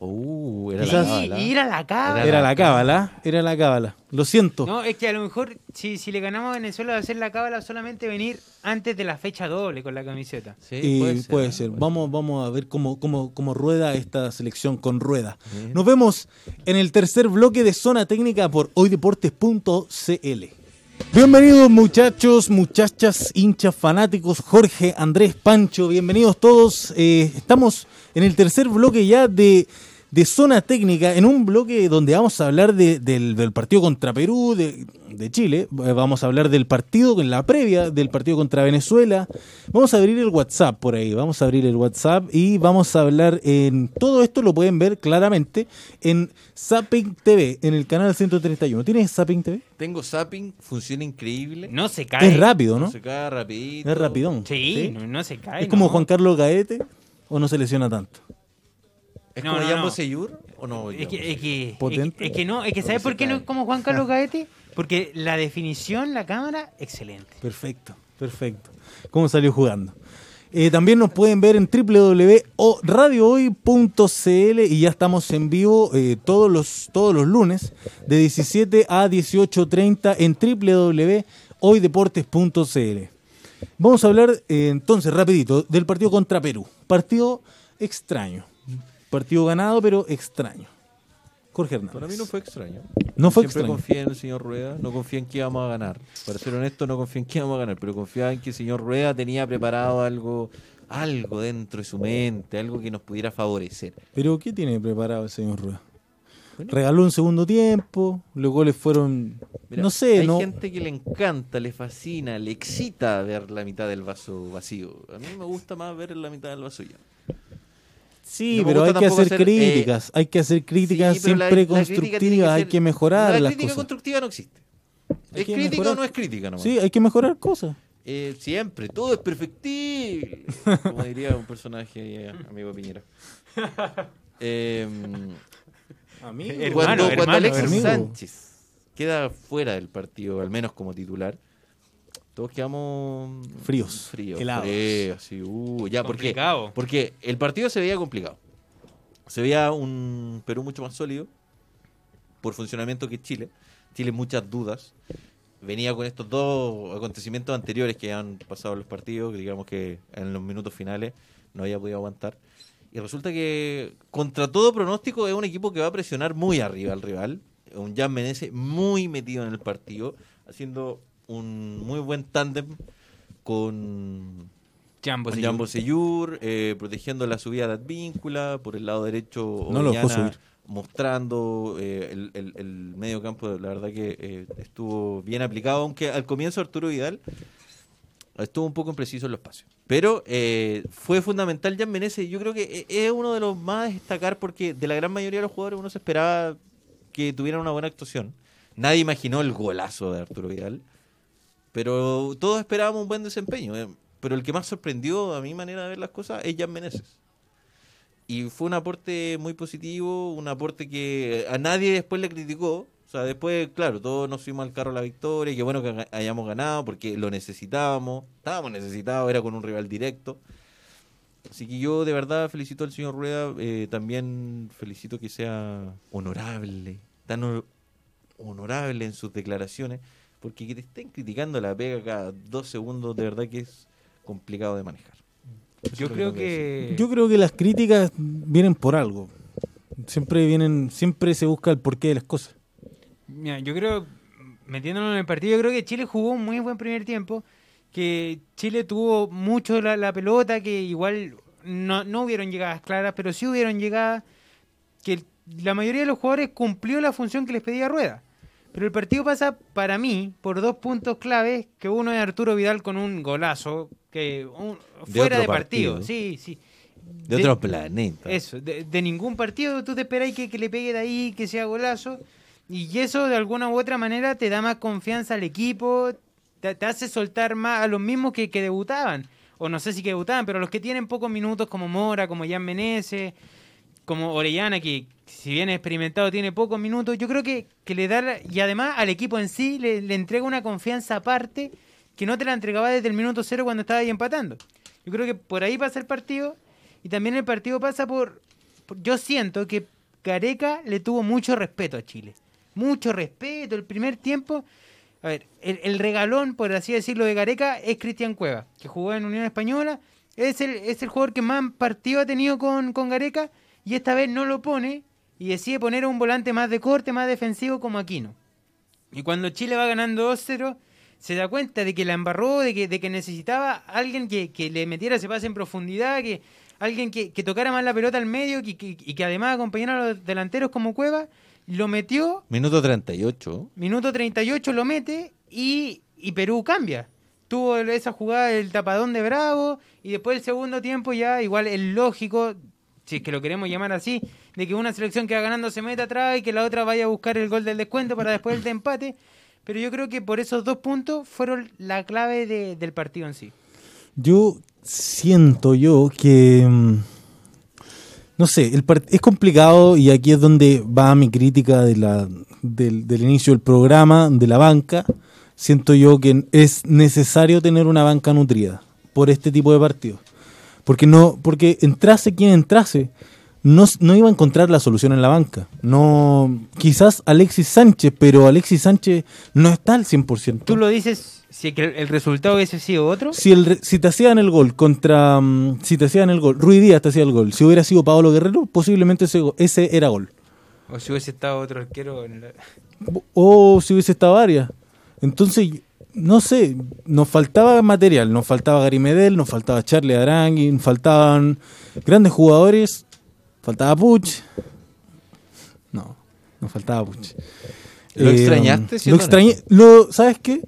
Uh, era Quizás- la Y, cábala. y ir a la cábala. Era la cábala, era la cábala. Lo siento. No, es que a lo mejor si, si le ganamos a Venezuela va a ser la cábala solamente venir antes de la fecha doble con la camiseta. Sí, Y puede ¿eh? ser. Puede Vamos, vamos a ver cómo, cómo, cómo rueda esta selección con rueda. Nos vemos en el tercer bloque de Zona Técnica por hoydeportes.cl. Bienvenidos muchachos, muchachas, hinchas, fanáticos, Jorge, Andrés, Pancho, bienvenidos todos. Eh, estamos en el tercer bloque ya de, de Zona Técnica, en un bloque donde vamos a hablar de- del, del partido contra Perú, de, de Chile, Eh, vamos a hablar del partido, en la previa del partido contra Venezuela. Vamos a abrir el WhatsApp por ahí, vamos a abrir el WhatsApp y vamos a hablar en... Todo esto lo pueden ver claramente en Zapping TV, en el canal 131. ¿Tienes Zapping TV? Tengo zapping, funciona increíble. No se cae. Es rápido, ¿no? Se cae rapidito. Es rapidón. Sí, No, no se cae. ¿Es como. Juan Carlos Gaete o no se lesiona tanto? ¿Es No, como no, Jambo no. Seyur o no? Es que, es, que, es, Potente. que, es que no, es que ¿sabes por qué no es como Juan Carlos Gaete? Porque la definición, la cámara, excelente. Perfecto, perfecto. ¿Cómo salió jugando? Eh, también nos pueden ver en www.radiohoy.cl y ya estamos en vivo eh, todos, los, todos los lunes de 17 a 18.30 en www.hoydeportes.cl. Vamos a hablar eh, entonces rapidito del partido contra Perú. Partido extraño. Partido ganado pero extraño. Jorge Hernández. Para mí no fue extraño. No fue Siempre extraño. confié en el señor Rueda, no confié en que íbamos a ganar. Para ser honesto, no confié en que íbamos a ganar, pero confiaba en que el señor Rueda tenía preparado algo, algo dentro de su mente, algo que nos pudiera favorecer. Pero ¿qué tiene preparado el señor Rueda? Regaló un segundo tiempo, los goles fueron, Mira, no sé, hay no. gente que le encanta, le fascina, le excita ver la mitad del vaso vacío. A mí me gusta más ver la mitad del vaso lleno. Sí, no pero hay que hacer eh, críticas, hay que hacer críticas Sí, la- siempre la crítica constructivas, hay ser- que mejorar La las crítica cosas. constructiva no existe. Hay ¿Es crítica mejorar. o no es crítica nomás? Sí, hay que mejorar cosas. Eh, siempre, todo es perfectible. Como diría un personaje, eh, amigo Piñera. Eh, Amigo. Hermano, cuando, cuando hermano, Alexis amigo. Sánchez queda fuera del partido, al menos como titular, todos quedamos Fríos, fríos, helados. fríos, así, uh, ya, ¿por qué? Complicado. Porque el partido se veía complicado. Se veía un Perú mucho más sólido por funcionamiento que Chile. Chile muchas dudas. Venía con estos dos acontecimientos anteriores que han pasado en los partidos, que digamos que en los minutos finales no había podido aguantar. Y resulta que, contra todo pronóstico, es un equipo que va a presionar muy arriba al rival. Un Jan Menezes muy metido en el partido, haciendo un muy buen tándem con Jambo, Seyur, eh, protegiendo la subida de Advíncula, por el lado derecho No lo subir. mostrando eh, el, el- el medio campo, la verdad que eh, estuvo bien aplicado, aunque al comienzo Arturo Vidal estuvo un poco impreciso en los espacios. Pero eh, fue fundamental Jan Menezes, yo creo que e- es uno de los más a destacar porque de la gran mayoría de los jugadores uno se esperaba que tuvieran una buena actuación. Nadie imaginó el golazo de Arturo Vidal. Pero todos esperábamos un buen desempeño. eh. Pero el que más sorprendió, a mi manera de ver las cosas, es Jan Meneses. Y fue un aporte muy positivo, un aporte que a nadie después le criticó. O sea, después, claro, todos nos fuimos al carro a la victoria. y Qué bueno que hayamos ganado porque lo necesitábamos. Estábamos necesitados, era con un rival directo. Así que yo de verdad felicito al señor Rueda. eh, también felicito que sea honorable, tan hon- honorable en sus declaraciones. Porque que te estén criticando la pega cada dos segundos, de verdad que es complicado de manejar. Eso Yo creo que. Yo creo que las críticas vienen por algo. Siempre vienen, siempre se busca el porqué de las cosas. Mira, yo creo, metiéndonos en el partido, yo creo que Chile jugó un muy buen primer tiempo. Que Chile tuvo mucho la, la pelota, que igual no, no hubieron llegadas claras, pero sí hubieron llegadas. Que la mayoría de los jugadores cumplió la función que les pedía Rueda. Pero el partido pasa para mí por dos puntos claves, que uno es Arturo Vidal con un golazo, que un- De fuera de partido, partido. sí, sí. De, otro planeta. Eso, de, de ningún partido tú te esperas que, que le pegue de ahí, que sea golazo. Y eso de alguna u otra manera te da más confianza al equipo, te, te hace soltar más a los mismos que, que debutaban. O no sé si que debutaban, pero los que tienen pocos minutos como Mora, como Jan Menezes, como Orellana, que si bien experimentado tiene pocos minutos, yo creo que, que le da, y además al equipo en sí le, entrega una confianza aparte que no te la entregaba desde el minuto cero cuando estaba ahí empatando. Yo creo que por ahí pasa el partido y también el partido pasa por, yo siento que Gareca le tuvo mucho respeto a Chile. Mucho respeto. El primer tiempo, a ver, el, el regalón, por así decirlo, de Gareca es Cristian Cueva, que jugó en Unión Española. Es el, es el jugador que más partido ha tenido con, con Gareca y esta vez no lo pone y decide poner a un volante más de corte, más defensivo como Aquino. Y cuando Chile va ganando 2-0, se da cuenta de que la embarró, de que, de que necesitaba alguien que, que le metiera ese pase en profundidad, que alguien que, que tocara más la pelota al medio que- y que además acompañara a los delanteros como Cueva. Lo metió, Minuto 38. minuto 38 lo mete y, y Perú cambia. Tuvo esa jugada del tapadón de Bravo y después el segundo tiempo ya igual es lógico, si es que lo queremos llamar así, de que una selección que va ganando se meta atrás y que la otra vaya a buscar el gol del descuento para después el de empate. Pero yo creo que por esos dos puntos fueron la clave de- del partido en sí. Yo siento yo que mm, no sé, el es complicado y aquí es donde va mi crítica del, del inicio del programa, de la banca. Siento yo que es necesario tener una banca nutrida por este tipo de partidos. Porque no, porque entrase quien entrase, no, no iba a encontrar la solución en la banca. No, quizás Alexis Sánchez, pero Alexis Sánchez no está al 100%. Tú lo dices, si el, resultado hubiese sido otro. Si, el, si te hacían el gol contra. mm, Si te hacían el gol, Rui Díaz te hacía el gol. Si hubiera sido Pablo Guerrero, posiblemente ese, ese era gol. O si hubiese estado otro arquero en la... o si hubiese estado Arias. Entonces, no sé, nos faltaba material, nos faltaba Gary Medel, nos faltaba Charlie Arangui, nos faltaban grandes jugadores, faltaba Puch. No, nos faltaba Puch. ¿Lo Eh, extrañaste, Lo extrañé. Lo, ¿Sabes qué?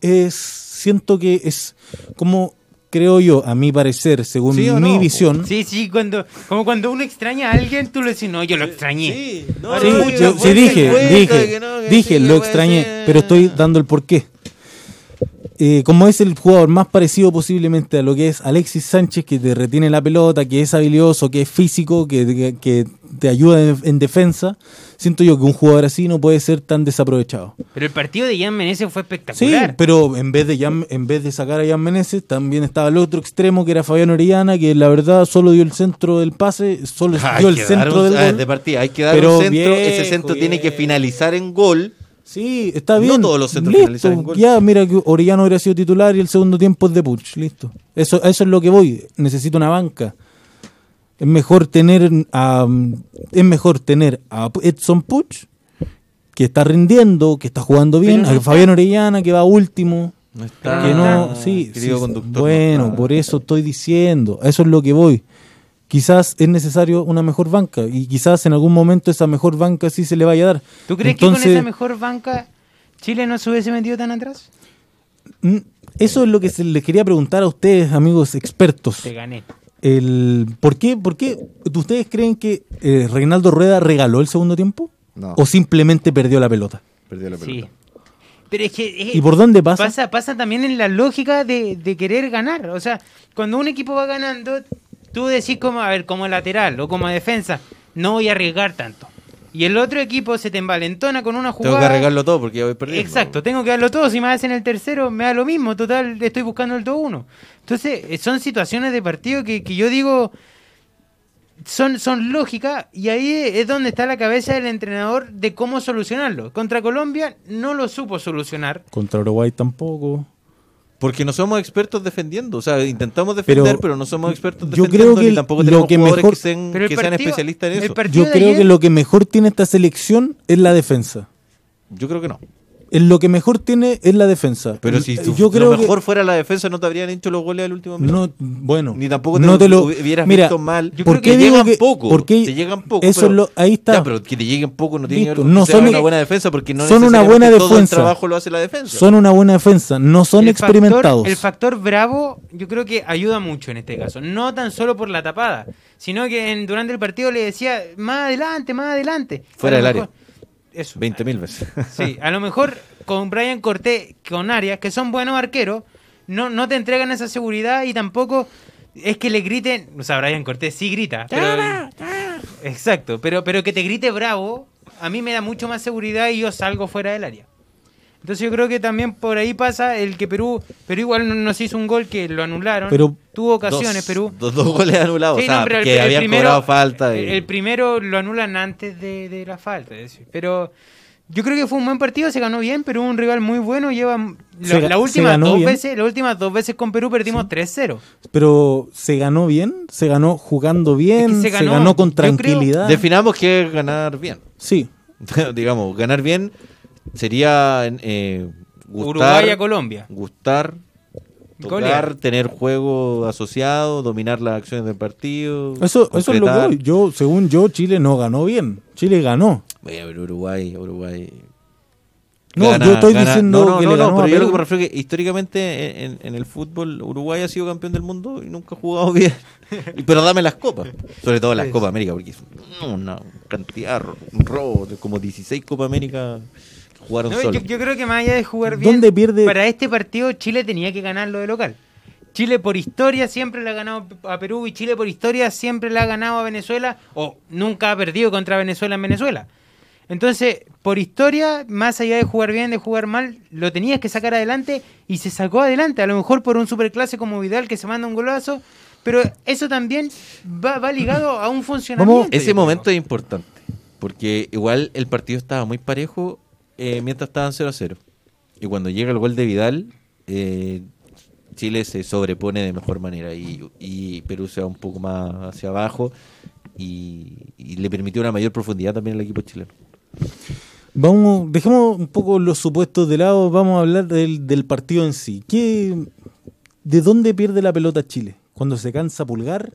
Es, siento que es como creo yo, a mi parecer, según ¿Sí o mi no? visión. Sí, sí, cuando, como cuando uno extraña a alguien, tú le decís, no, yo lo extrañé. Sí, no, Sí, no, yo- sí dije, dije, de que no, que dije, sí, lo extrañé, pero estoy dando el porqué. Eh, como es el jugador más parecido posiblemente a lo que es Alexis Sánchez, que te retiene la pelota, que es habilidoso, que es físico, que, que- que te ayuda en, en defensa, siento yo que un jugador así no puede ser tan desaprovechado. Pero el partido de Jan Menezes fue Sí, espectacular. pero en vez de Jan- en vez de sacar a Jan Meneses, también estaba el otro extremo que era Fabián Orellana, que la verdad solo dio el centro del pase, solo Hay dio el centro un- del gol. de partida, hay que dar Pero un centro, ese viejo, centro tiene que finalizar en gol. Sí, está No bien. todos los centros Listo. finalizan en gol. Ya, mira que Orellano hubiera sido titular y el segundo tiempo es de Puch. Listo. Eso, eso es lo que voy. Necesito una banca. Es mejor tener a, es mejor tener a Edson Puch, que está rindiendo, que está jugando bien, no a. Fabián Orellana, que va último. No está, que no, sí, querido sí, conductor, bueno, no está. por eso estoy diciendo, eso es lo que voy. Quizás es necesario una mejor banca y quizás en algún momento esa mejor banca sí se le vaya a dar. ¿Tú crees Entonces, que con esa mejor banca Chile no se hubiese metido tan atrás? Mm, Eso es lo que se les quería preguntar a ustedes, amigos expertos. Te gané. El, ¿por, qué, ¿Por qué ustedes creen que eh, Reinaldo Rueda regaló el segundo tiempo? No. ¿O simplemente perdió la pelota? Perdió la pelota. Sí. Pero es que... eh, ¿Y por dónde pasa? Pasa, pasa también en la lógica de, de querer ganar. O sea, cuando un equipo va ganando, tú decís como, a ver, como lateral o como defensa, no voy a arriesgar tanto. Y el otro equipo se te envalentona con una jugada. Tengo que arreglarlo todo porque ya voy perdiendo. Exacto, tengo que darlo todo. Si me hacen el tercero, me da lo mismo. Total, estoy buscando el 2-1. Entonces, eh, son situaciones de partido que, que yo digo son, son lógicas y ahí es donde está la cabeza del entrenador de cómo solucionarlo. Contra Colombia no lo supo solucionar. Contra Uruguay tampoco. Porque no somos expertos defendiendo. O sea, intentamos defender, Pero pero, no somos expertos yo defendiendo creo que ni tampoco lo tenemos que jugadores mejor- que sean, que sean partido- especialistas en eso. Yo creo ayer- que lo que mejor tiene esta selección es la defensa. Yo creo que no. Lo que mejor tiene es la defensa. Pero si Yo tu- creo lo que- mejor fuera la defensa, no te habrían hecho los goles al último minuto. No, bueno. Ni tampoco te, no te lo hubieras Mira, visto mal. yo ¿por creo qué te digo llegan que- poco. porque te llegan poco. eso pero- es lo- ahí está. Ya, pero que te lleguen poco no tiene que ver no que son- una buena defensa porque no son una buena todo defensa. el trabajo lo hace la defensa. Son una buena defensa, no son el experimentados. Factor, el factor bravo yo creo que ayuda mucho en este caso. No tan solo por la tapada, sino que en- durante el partido le decía, más adelante, más adelante. Fuera del mejor- Eso. 20 mil veces. Sí, a lo mejor con Brian Cortés, con Arias, que son buenos arqueros, no, no te entregan esa seguridad y tampoco es que le griten, o sea, Brian Cortés sí grita, pero, exacto, pero, pero que te grite bravo, a mí me da mucho más seguridad y yo salgo fuera del área. Entonces yo creo que también por ahí pasa el que Perú, Perú igual no- nos hizo un gol que lo anularon, Pero- tuvo ocasiones dos, Perú. Dos, dos goles anulados. Sí, o sea, no, pero el- que el habían primero- cobrado falta. y- El, primero lo anulan antes de, de la falta. es decir, Pero yo creo que fue un buen partido, se ganó bien, Perú un rival muy bueno. Lleva Se la, la se última ganó dos bien. veces, las últimas dos veces con Perú perdimos 3-0. Pero se ganó bien, se ganó jugando bien, Es que se, se ganó, ganó, con creo- tranquilidad. Definamos que es ganar bien. sí, Digamos, ganar bien sería eh, gustar, Uruguay a Colombia. gustar, Golear. tocar, tener juego asociado, dominar las acciones del partido. eso, eso es lo que. Yo, según yo, Chile no ganó bien. Chile ganó. Bueno, pero Uruguay, Uruguay. No, yo estoy diciendo no, no, que no, le no, ganó a pero yo lo que me refiero es que históricamente en, en el fútbol Uruguay ha sido campeón del mundo y nunca ha jugado bien. Y- pero dame las copas, sobre todo las Copas América, porque es una cantidad, un robo de como 16 Copas América jugaron No, yo, solos. yo creo que más allá de jugar bien, ¿Dónde pierde? para este partido Chile tenía que ganarlo de local. Chile por historia siempre le ha ganado a Perú y Chile por historia siempre le ha ganado a Venezuela o nunca ha perdido contra Venezuela en Venezuela. Entonces, por historia, más allá de jugar bien, de jugar mal, lo tenías que sacar adelante y se sacó adelante. A lo mejor por un superclase como Vidal que se manda un golazo, pero eso también va, va ligado a un funcionamiento. Ese momento es importante, porque igual el partido estaba muy parejo eh, mientras estaban 0 a 0. Y cuando llega el gol de Vidal, eh, Chile se sobrepone de mejor manera y, Perú se va un poco más hacia abajo. y, le permitió una mayor profundidad también al equipo chileno. Vamos, dejemos un poco los supuestos de lado, vamos a hablar del, del partido en sí. ¿Qué, ¿De dónde pierde la pelota Chile? ¿Cuando se cansa Pulgar?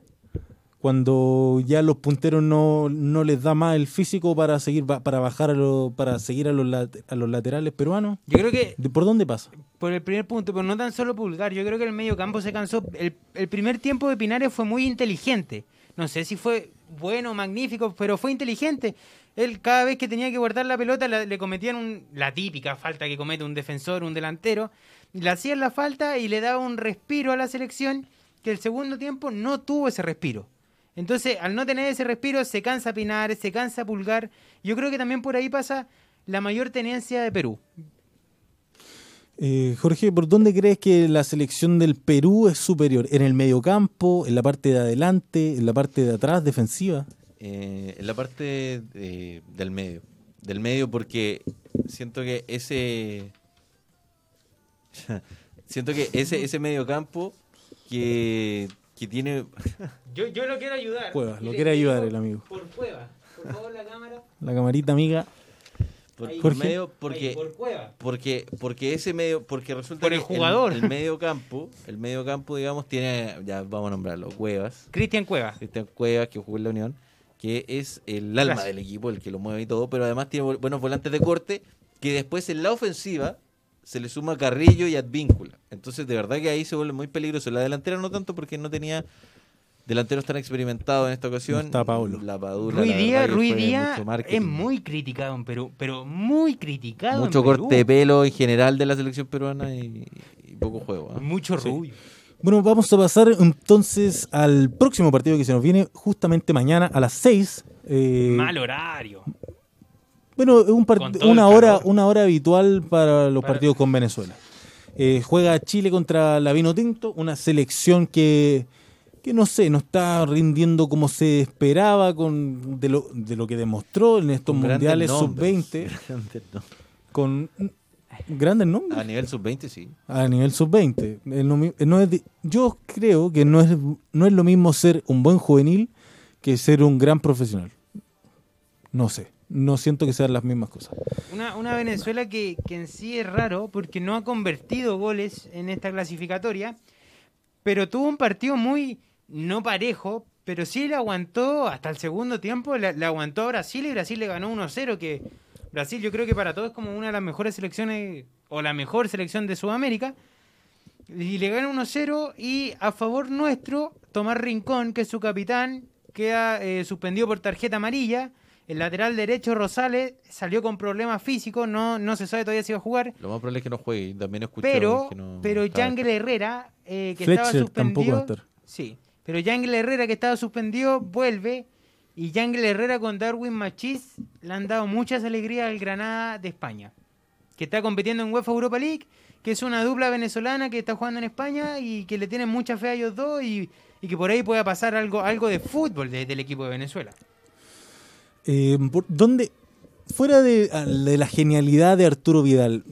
¿Cuando ya los punteros no, no les da más el físico para seguir para bajar a los, para seguir a los, a los laterales peruanos? Yo creo que ¿De- ¿Por dónde pasa? por el primer punto, pero no tan solo Pulgar. Yo creo que el medio campo se cansó. El, el primer tiempo de Pinares fue muy inteligente. No sé si fue bueno, magnífico, pero fue inteligente. Él cada vez que tenía que guardar la pelota la- le cometían un- la típica falta que comete un defensor, un delantero. Le hacían la falta y le daba un respiro a la selección que el segundo tiempo no tuvo ese respiro. Entonces, al no tener ese respiro, se cansa Pinares, se cansa Pulgar. Yo creo que también por ahí pasa la mayor tenencia de Perú. Eh, Jorge, ¿por dónde crees que la selección del Perú es superior? ¿En el mediocampo, en la parte de adelante, en la parte de atrás, defensiva? Eh, en la parte del medio. Del medio porque siento que ese... siento que ese, ese medio campo que, que tiene... Yo, yo lo quiero ayudar. Cuevas, Y lo quiere ayudar el amigo. Por Cueva. Por favor, la cámara. La camarita amiga. Por, Ahí. por Jorge. medio Ahí, porque... por Cueva. Porque, porque ese medio, porque resulta Por el que jugador. El, medio campo, el medio campo, digamos, tiene, ya vamos a nombrarlo, Cuevas, Cristian Cueva. Cristian Cuevas, que jugó en la Unión, que es el alma Gracias. del equipo, el que lo mueve y todo, pero además tiene bu- buenos volantes de corte, que después en la ofensiva se le suma Carrillo y Advíncula. Entonces, de verdad que ahí se vuelve muy peligroso. La delantera no tanto porque no tenía delanteros tan experimentados en esta ocasión. No está Paolo. La Padula, Ruiz Díaz, Díaz es muy criticado en Perú, pero muy criticado mucho en Perú. corte de pelo en general de la selección peruana y, y poco juego. ¿ah? Mucho rubio. Bueno, vamos a pasar entonces al próximo partido que se nos viene justamente mañana a las 6. eh, Mal horario. Bueno, es un una, hora, una hora habitual para los Para- partidos con Venezuela. Eh, juega Chile contra la Vino Tinto, una selección que, que no sé, no está rindiendo como se esperaba con de lo, de lo que demostró en estos Con mundiales nombres, sub-20, grandes nombres. con grandes nombres. A nivel sub-20 sí. A nivel sub-20. Es lo mi- no es di- yo creo que no es, no es lo mismo ser un buen juvenil que ser un gran profesional. No sé. No siento que sean las mismas cosas. Una, Venezuela que, que en sí es raro porque no ha convertido goles en esta clasificatoria, pero tuvo un partido muy no parejo, pero sí le aguantó hasta el segundo tiempo, le, le aguantó a Brasil y Brasil le ganó 1-0, que Brasil yo creo que para todos es como una de las mejores selecciones o la mejor selección de Sudamérica. Y le gana 1-0 y a favor nuestro, Tomás Rincón, que es su capitán, queda eh, suspendido por tarjeta amarilla. El lateral derecho Rosales salió con problemas físicos, no, no se sabe todavía si va a jugar. Lo más probable es que no juegue. y También escuché Pero, que no pero Yangel Herrera, eh, que estaba Fletcher suspendido. va a estar. Sí, pero Yangel Herrera, que estaba suspendido, vuelve. Y Yangel Herrera con Darwin Machís le han dado muchas alegrías al Granada de España, que está compitiendo en UEFA Europa League, que es una dupla venezolana que está jugando en España y que le tienen mucha fe a ellos dos y, y que por ahí pueda pasar algo, algo de fútbol de- del equipo de Venezuela. Eh, por- ¿Dónde, fuera de, ah, de la genialidad de Arturo Vidal,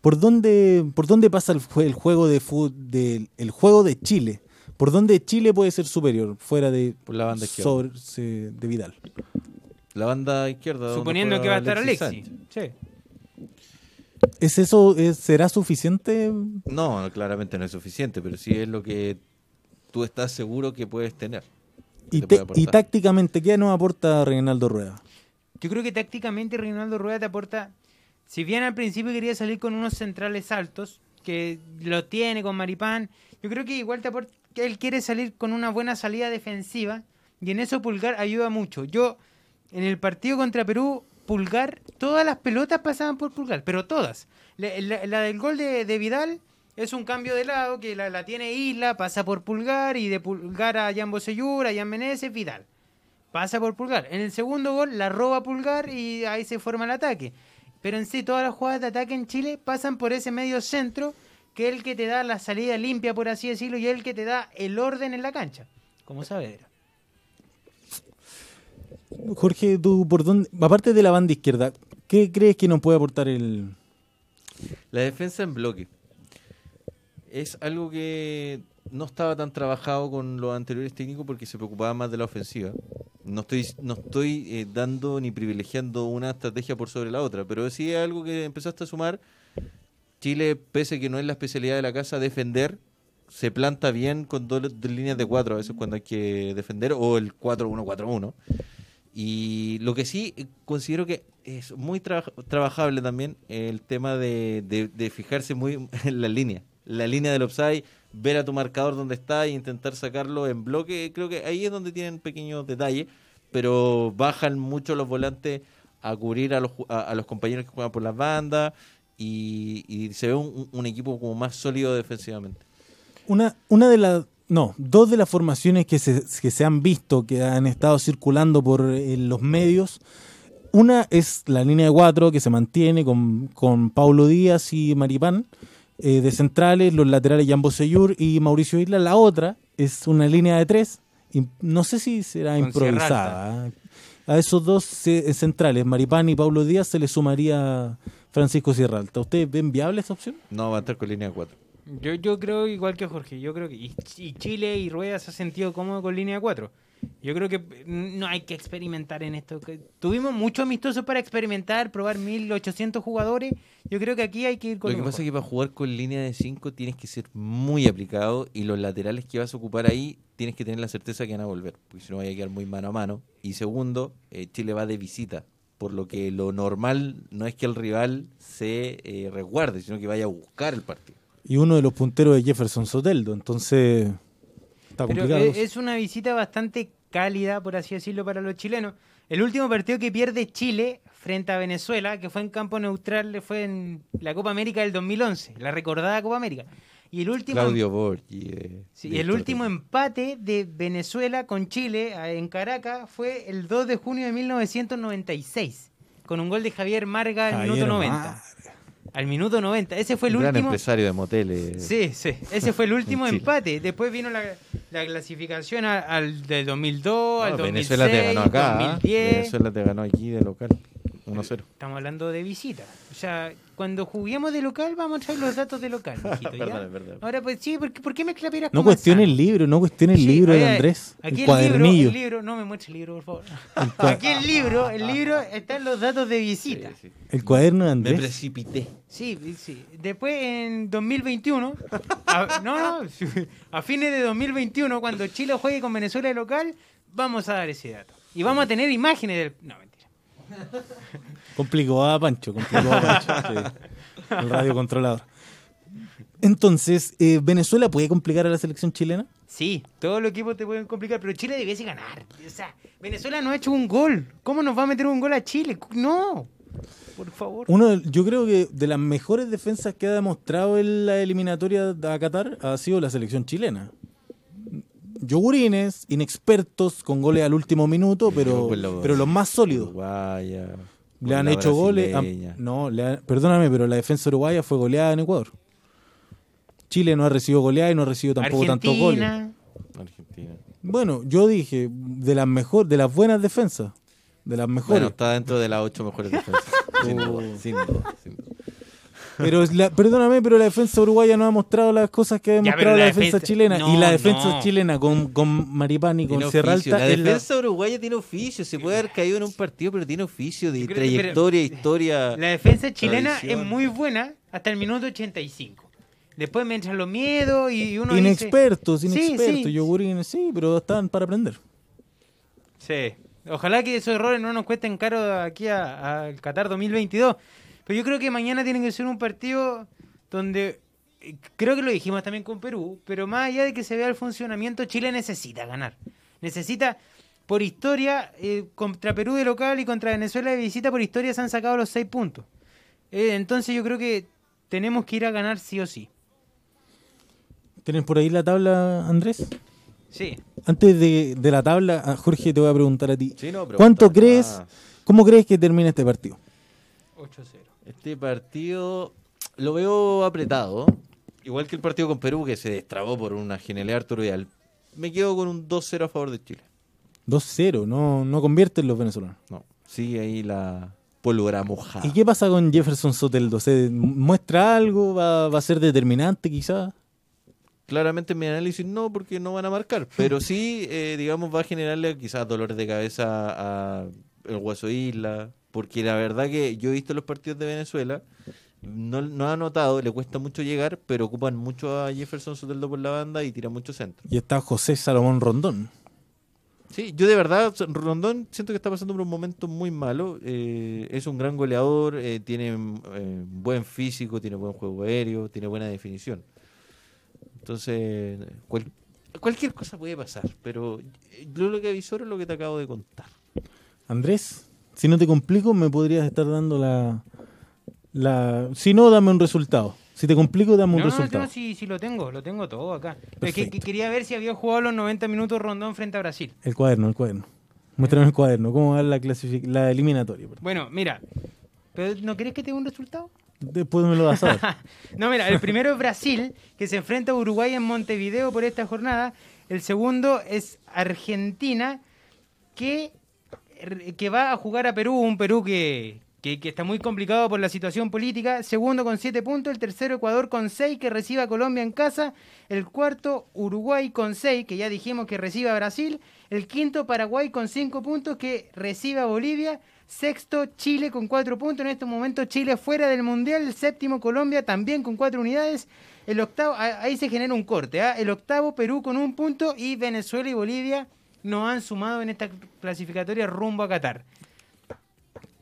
¿por dónde, por dónde pasa el, jue- el juego de fut- el juego de Chile? ¿Por dónde Chile puede ser superior fuera de, Por la banda izquierda. sobre- se- de Vidal? La banda izquierda. Suponiendo que va a estar Alexis. Sí. ¿Es eso, es- será suficiente? No, claramente no es suficiente, pero sí es lo que tú estás seguro que puedes tener. Y, te te- puede aportar. y tácticamente, ¿qué nos aporta Reinaldo Rueda? Yo creo que tácticamente Reinaldo Rueda te aporta, si bien al principio quería salir con unos centrales altos, que lo tiene con Maripán, yo creo que igual te aporta, que él quiere salir con una buena salida defensiva y en eso Pulgar ayuda mucho. Yo, en el partido contra Perú, Pulgar, todas las pelotas pasaban por Pulgar, pero todas. La, la- la del gol de, de Vidal es un cambio de lado que la, la tiene Isla, pasa por Pulgar y de Pulgar a Jan Bosellur, a Jan Meneses, Vidal pasa por Pulgar. En el segundo gol la roba Pulgar y ahí se forma el ataque. Pero en sí todas las jugadas de ataque en Chile pasan por ese medio centro que es el que te da la salida limpia, por así decirlo, y es el que te da el orden en la cancha. Como Saavedra. Jorge, tú por dónde, aparte de la banda izquierda, ¿qué crees que nos puede aportar el, La defensa en bloque. Es algo que no estaba tan trabajado con los anteriores técnicos porque se preocupaba más de la ofensiva. No estoy, no estoy eh, dando ni privilegiando una estrategia por sobre la otra, pero sí es algo que empezaste a sumar. Chile, pese que no es la especialidad de la casa defender, se planta bien con dos, dos líneas de cuatro a veces cuando hay que defender, o el 4-1-4-1. Y lo que sí eh, considero que es muy traba- trabajable también el tema de, de- de fijarse muy en la línea. La línea del offside, ver a tu marcador dónde está e intentar sacarlo en bloque. Creo que ahí es donde tienen pequeños detalles, pero bajan mucho los volantes a cubrir a los, a, los compañeros que juegan por las bandas y, se ve un, un equipo como más sólido defensivamente. Una, una de las. No, dos de las formaciones que se, que se han visto, que han estado circulando por eh, los medios. Una es la línea de cuatro que se mantiene con, con Paulo Díaz y Maripán. Eh, de centrales, los laterales Jambo Seyur y Mauricio Isla. La otra es una línea de tres. y no sé si será Con improvisada. ¿eh? A esos dos eh, centrales, Maripán y Paulo Díaz, se le sumaría Francisco Sierra Alta. ¿Ustedes ven viable esa opción? No va a estar con línea de 4. Yo, yo creo igual que Jorge, yo creo que y, y Chile y Rueda se ha sentido cómodo con línea 4. Yo creo que no hay que experimentar en esto. que- Tuvimos mucho amistoso para experimentar, probar 1800 jugadores. Yo creo que aquí hay que ir con Lo que lo pasa es que para jugar con línea de 5 tienes que ser muy aplicado y los laterales que vas a ocupar ahí tienes que tener la certeza que van a volver, porque si no vaya a quedar muy mano a mano. Y segundo, eh, Chile va de visita, por lo que lo normal no es que el rival se eh, resguarde, sino que vaya a buscar el partido. Y uno de los punteros de Jefferson Soteldo. Entonces, está Pero complicado. eh, es una visita bastante cálida, por así decirlo, para los chilenos. El último partido que pierde Chile frente a Venezuela, que fue en campo neutral, fue en la Copa América del 2011, la recordada Copa América. Y el último Claudio Borgi. eh, Sí, el director último empate de Venezuela con Chile en Caracas fue el 2 de junio de 1996, con un gol de Javier Marga al Javier minuto 90. Marga. Al minuto 90. Ese fue el gran último. empresario de moteles. Sí, sí, ese fue el último empate. Después vino la, la clasificación a- al del 2002, al No, 2006, Venezuela te ganó acá. ¿ah? 2010. Venezuela te ganó aquí de local. 1-0. Estamos hablando de visita. O sea, cuando juguemos de local, vamos a traer los datos de local. mijito, ¿ya? Es verdad. Ahora, pues sí, ¿por qué, por qué me claperas No cuestione el libro, no cuestione el Sí, libro de Andrés. Aquí el cuadernillo. libro, el libro, no me muestre el libro, por favor. Aquí el libro, el libro están los datos de visita. Sí, sí. El cuaderno de Me Andrés. precipité. Sí, sí. Después en 2021, a, no, no, a fines de 2021, cuando Chile juegue con Venezuela de local, vamos a dar ese dato. Y vamos a tener imágenes del... No. Complicó a Pancho, complicó a Pancho. sí. El radiocontrolador. Entonces, eh, ¿Venezuela puede complicar a la selección chilena? Sí, todos los equipos te pueden complicar, pero Chile debiese ganar. O sea, Venezuela no ha hecho un gol. ¿Cómo nos va a meter un gol a Chile? No. Por favor. Uno, yo creo que de las mejores defensas que ha demostrado en la eliminatoria a Qatar ha sido la selección chilena. Yogurines, inexpertos, con goles al último minuto, pero, los- pero los más sólidos. Uruguaya, Le han hecho goles. brasileña. no, le han- perdóname, pero la defensa uruguaya fue goleada en Ecuador. Chile no ha recibido goleada y no ha recibido tampoco tantos goles. Argentina. Argentina. Bueno, yo dije, de las mejor, de las buenas defensas. De las mejores. Bueno, está dentro de las ocho mejores defensas. sin duda, sin duda, sin duda. Pero la- perdóname, pero la defensa uruguaya no ha mostrado las cosas que ha demostrado la, la defensa, defensa- chilena. no, y la defensa no. chilena con, con Maripán y con Tiene Sierra oficio. Alta La defensa uruguaya tiene oficio. Se puede haber caído en un partido, pero tiene oficio de que- trayectoria, historia. La defensa chilena Tradición. es muy buena hasta el minuto 85. Después me entran los miedos y uno dice... inexpertos, Sí, inexpertos. sí. Yogurines, sí, pero están para aprender. Sí. Ojalá que esos errores no nos cuesten caro aquí a- al Qatar 2022. Pero yo creo que mañana tiene que ser un partido donde, eh, creo que lo dijimos también con Perú, pero más allá de que se vea el funcionamiento, Chile necesita ganar. Necesita, por historia, eh, contra Perú de local y contra Venezuela de visita, por historia se han sacado los seis puntos. Eh, entonces yo creo que tenemos que ir a ganar sí o sí. ¿Tienen por ahí la tabla, Andrés? Sí. Antes de, de la tabla, a Jorge, te voy a preguntar a ti. Sí, no, ¿Cuánto crees, más. cómo crees que termina este partido? 8-0. Este partido lo veo apretado. Igual que el partido con Perú, que se destrabó por una genialidad Arturo Vidal. Me quedo con un 2-0 a favor de Chile. 2-0, no, no convierten los venezolanos. No, sigue ahí la pólvora mojada. ¿Y qué pasa con Jefferson Soteldo? ¿Se muestra algo? ¿Va, va a ser determinante quizás? claramente en mi análisis no, porque no van a marcar. Pero sí, eh, digamos, va a generarle quizás dolores de cabeza a el Hueso Isla. Porque la verdad que yo he visto los partidos de Venezuela, no, no ha notado, le cuesta mucho llegar, pero ocupan mucho a Jefferson Soteldo por la banda y tira mucho centro. Y está José Salomón Rondón. Sí, yo de verdad, Rondón siento que está pasando por un momento muy malo. Eh, es un gran goleador, eh, tiene eh, buen físico, tiene buen juego aéreo, tiene buena definición. Entonces, cual- cualquier cosa puede pasar, pero yo lo que avisoro es lo que te acabo de contar. Andrés, si no te complico, me podrías estar dando la. la si no, dame un resultado. Si te complico, dame un No, no, resultado. no, sí, sí lo tengo, lo tengo todo acá. Es que, quería ver si había jugado los 90 minutos Rondón frente a Brasil. El cuaderno, el cuaderno. Muéstrame el cuaderno. ¿Cómo va la, clasific- la eliminatoria? perdón. Bueno, mira, ¿pero ¿no querés que te dé un resultado? Después me lo das a ver. No, mira, el primero es Brasil, que se enfrenta a Uruguay en Montevideo por esta jornada. El segundo es Argentina, que, que va a jugar a Perú, un Perú que, que, está muy complicado por la situación política. Segundo con siete puntos, el tercero Ecuador con seis, que recibe a Colombia en casa. El cuarto Uruguay con seis, que ya dijimos que recibe a Brasil. El quinto Paraguay con cinco puntos, que recibe a Bolivia. Sexto, Chile con cuatro puntos. En estos momentos Chile fuera del Mundial. El séptimo, Colombia también con cuatro unidades. El octavo, ahí se genera un corte. ¿ah? El octavo, Perú con un punto. Y Venezuela y Bolivia nos han sumado en esta clasificatoria rumbo a Qatar.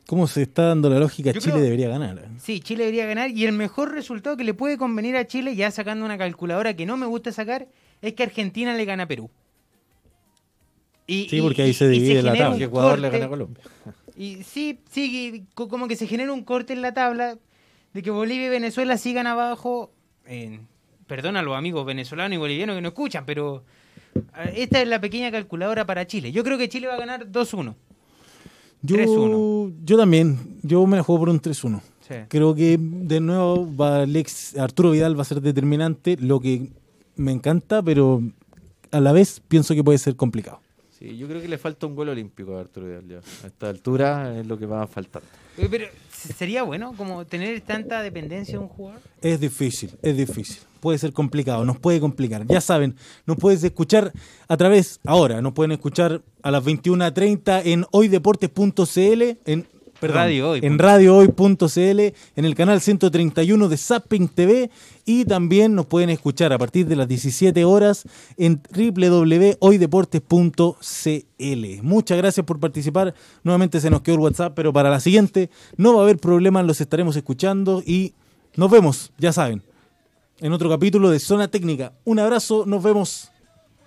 ¿Cómo se está dando la lógica? Yo Chile creo- debería ganar. ¿eh? Sí, Chile debería ganar. Y el mejor resultado que le puede convenir a Chile, ya sacando una calculadora que no me gusta sacar, es que Argentina le gana a Perú. Y, Sí, y- porque ahí y- se divide la tabla. Ecuador le gana a Colombia. Y sí, sí, como que se genera un corte en la tabla de que Bolivia y Venezuela sigan abajo. En, perdón a los amigos venezolanos y bolivianos que no escuchan, pero esta es la pequeña calculadora para Chile. Yo creo que Chile va a ganar 2-1. Yo, 3-1. yo también. Yo me la juego por un 3-1. Sí. Creo que de nuevo va Alex, Arturo Vidal va a ser determinante, lo que me encanta, pero a la vez pienso que puede ser complicado. Sí, yo creo que le falta un gol olímpico a Arturo Vidal ya. A esta altura es lo que va faltando. Eh, Pero sería bueno como tener tanta dependencia de un jugador. Es difícil, es difícil. Puede ser complicado, nos puede complicar. Ya saben, nos puedes escuchar a través, ahora, nos pueden escuchar a las 21.30 en hoydeportes.cl, en, perdón, Radio Hoy. en radiohoy.cl, en el canal 131 de Zapping TV y también nos pueden escuchar a partir de las 17 horas en www.hoydeportes.cl. Muchas gracias por participar. Nuevamente se nos quedó el WhatsApp, pero para la siguiente no va a haber problemas, los estaremos escuchando y nos vemos, ya saben, en otro capítulo de Zona Técnica. Un abrazo, nos vemos.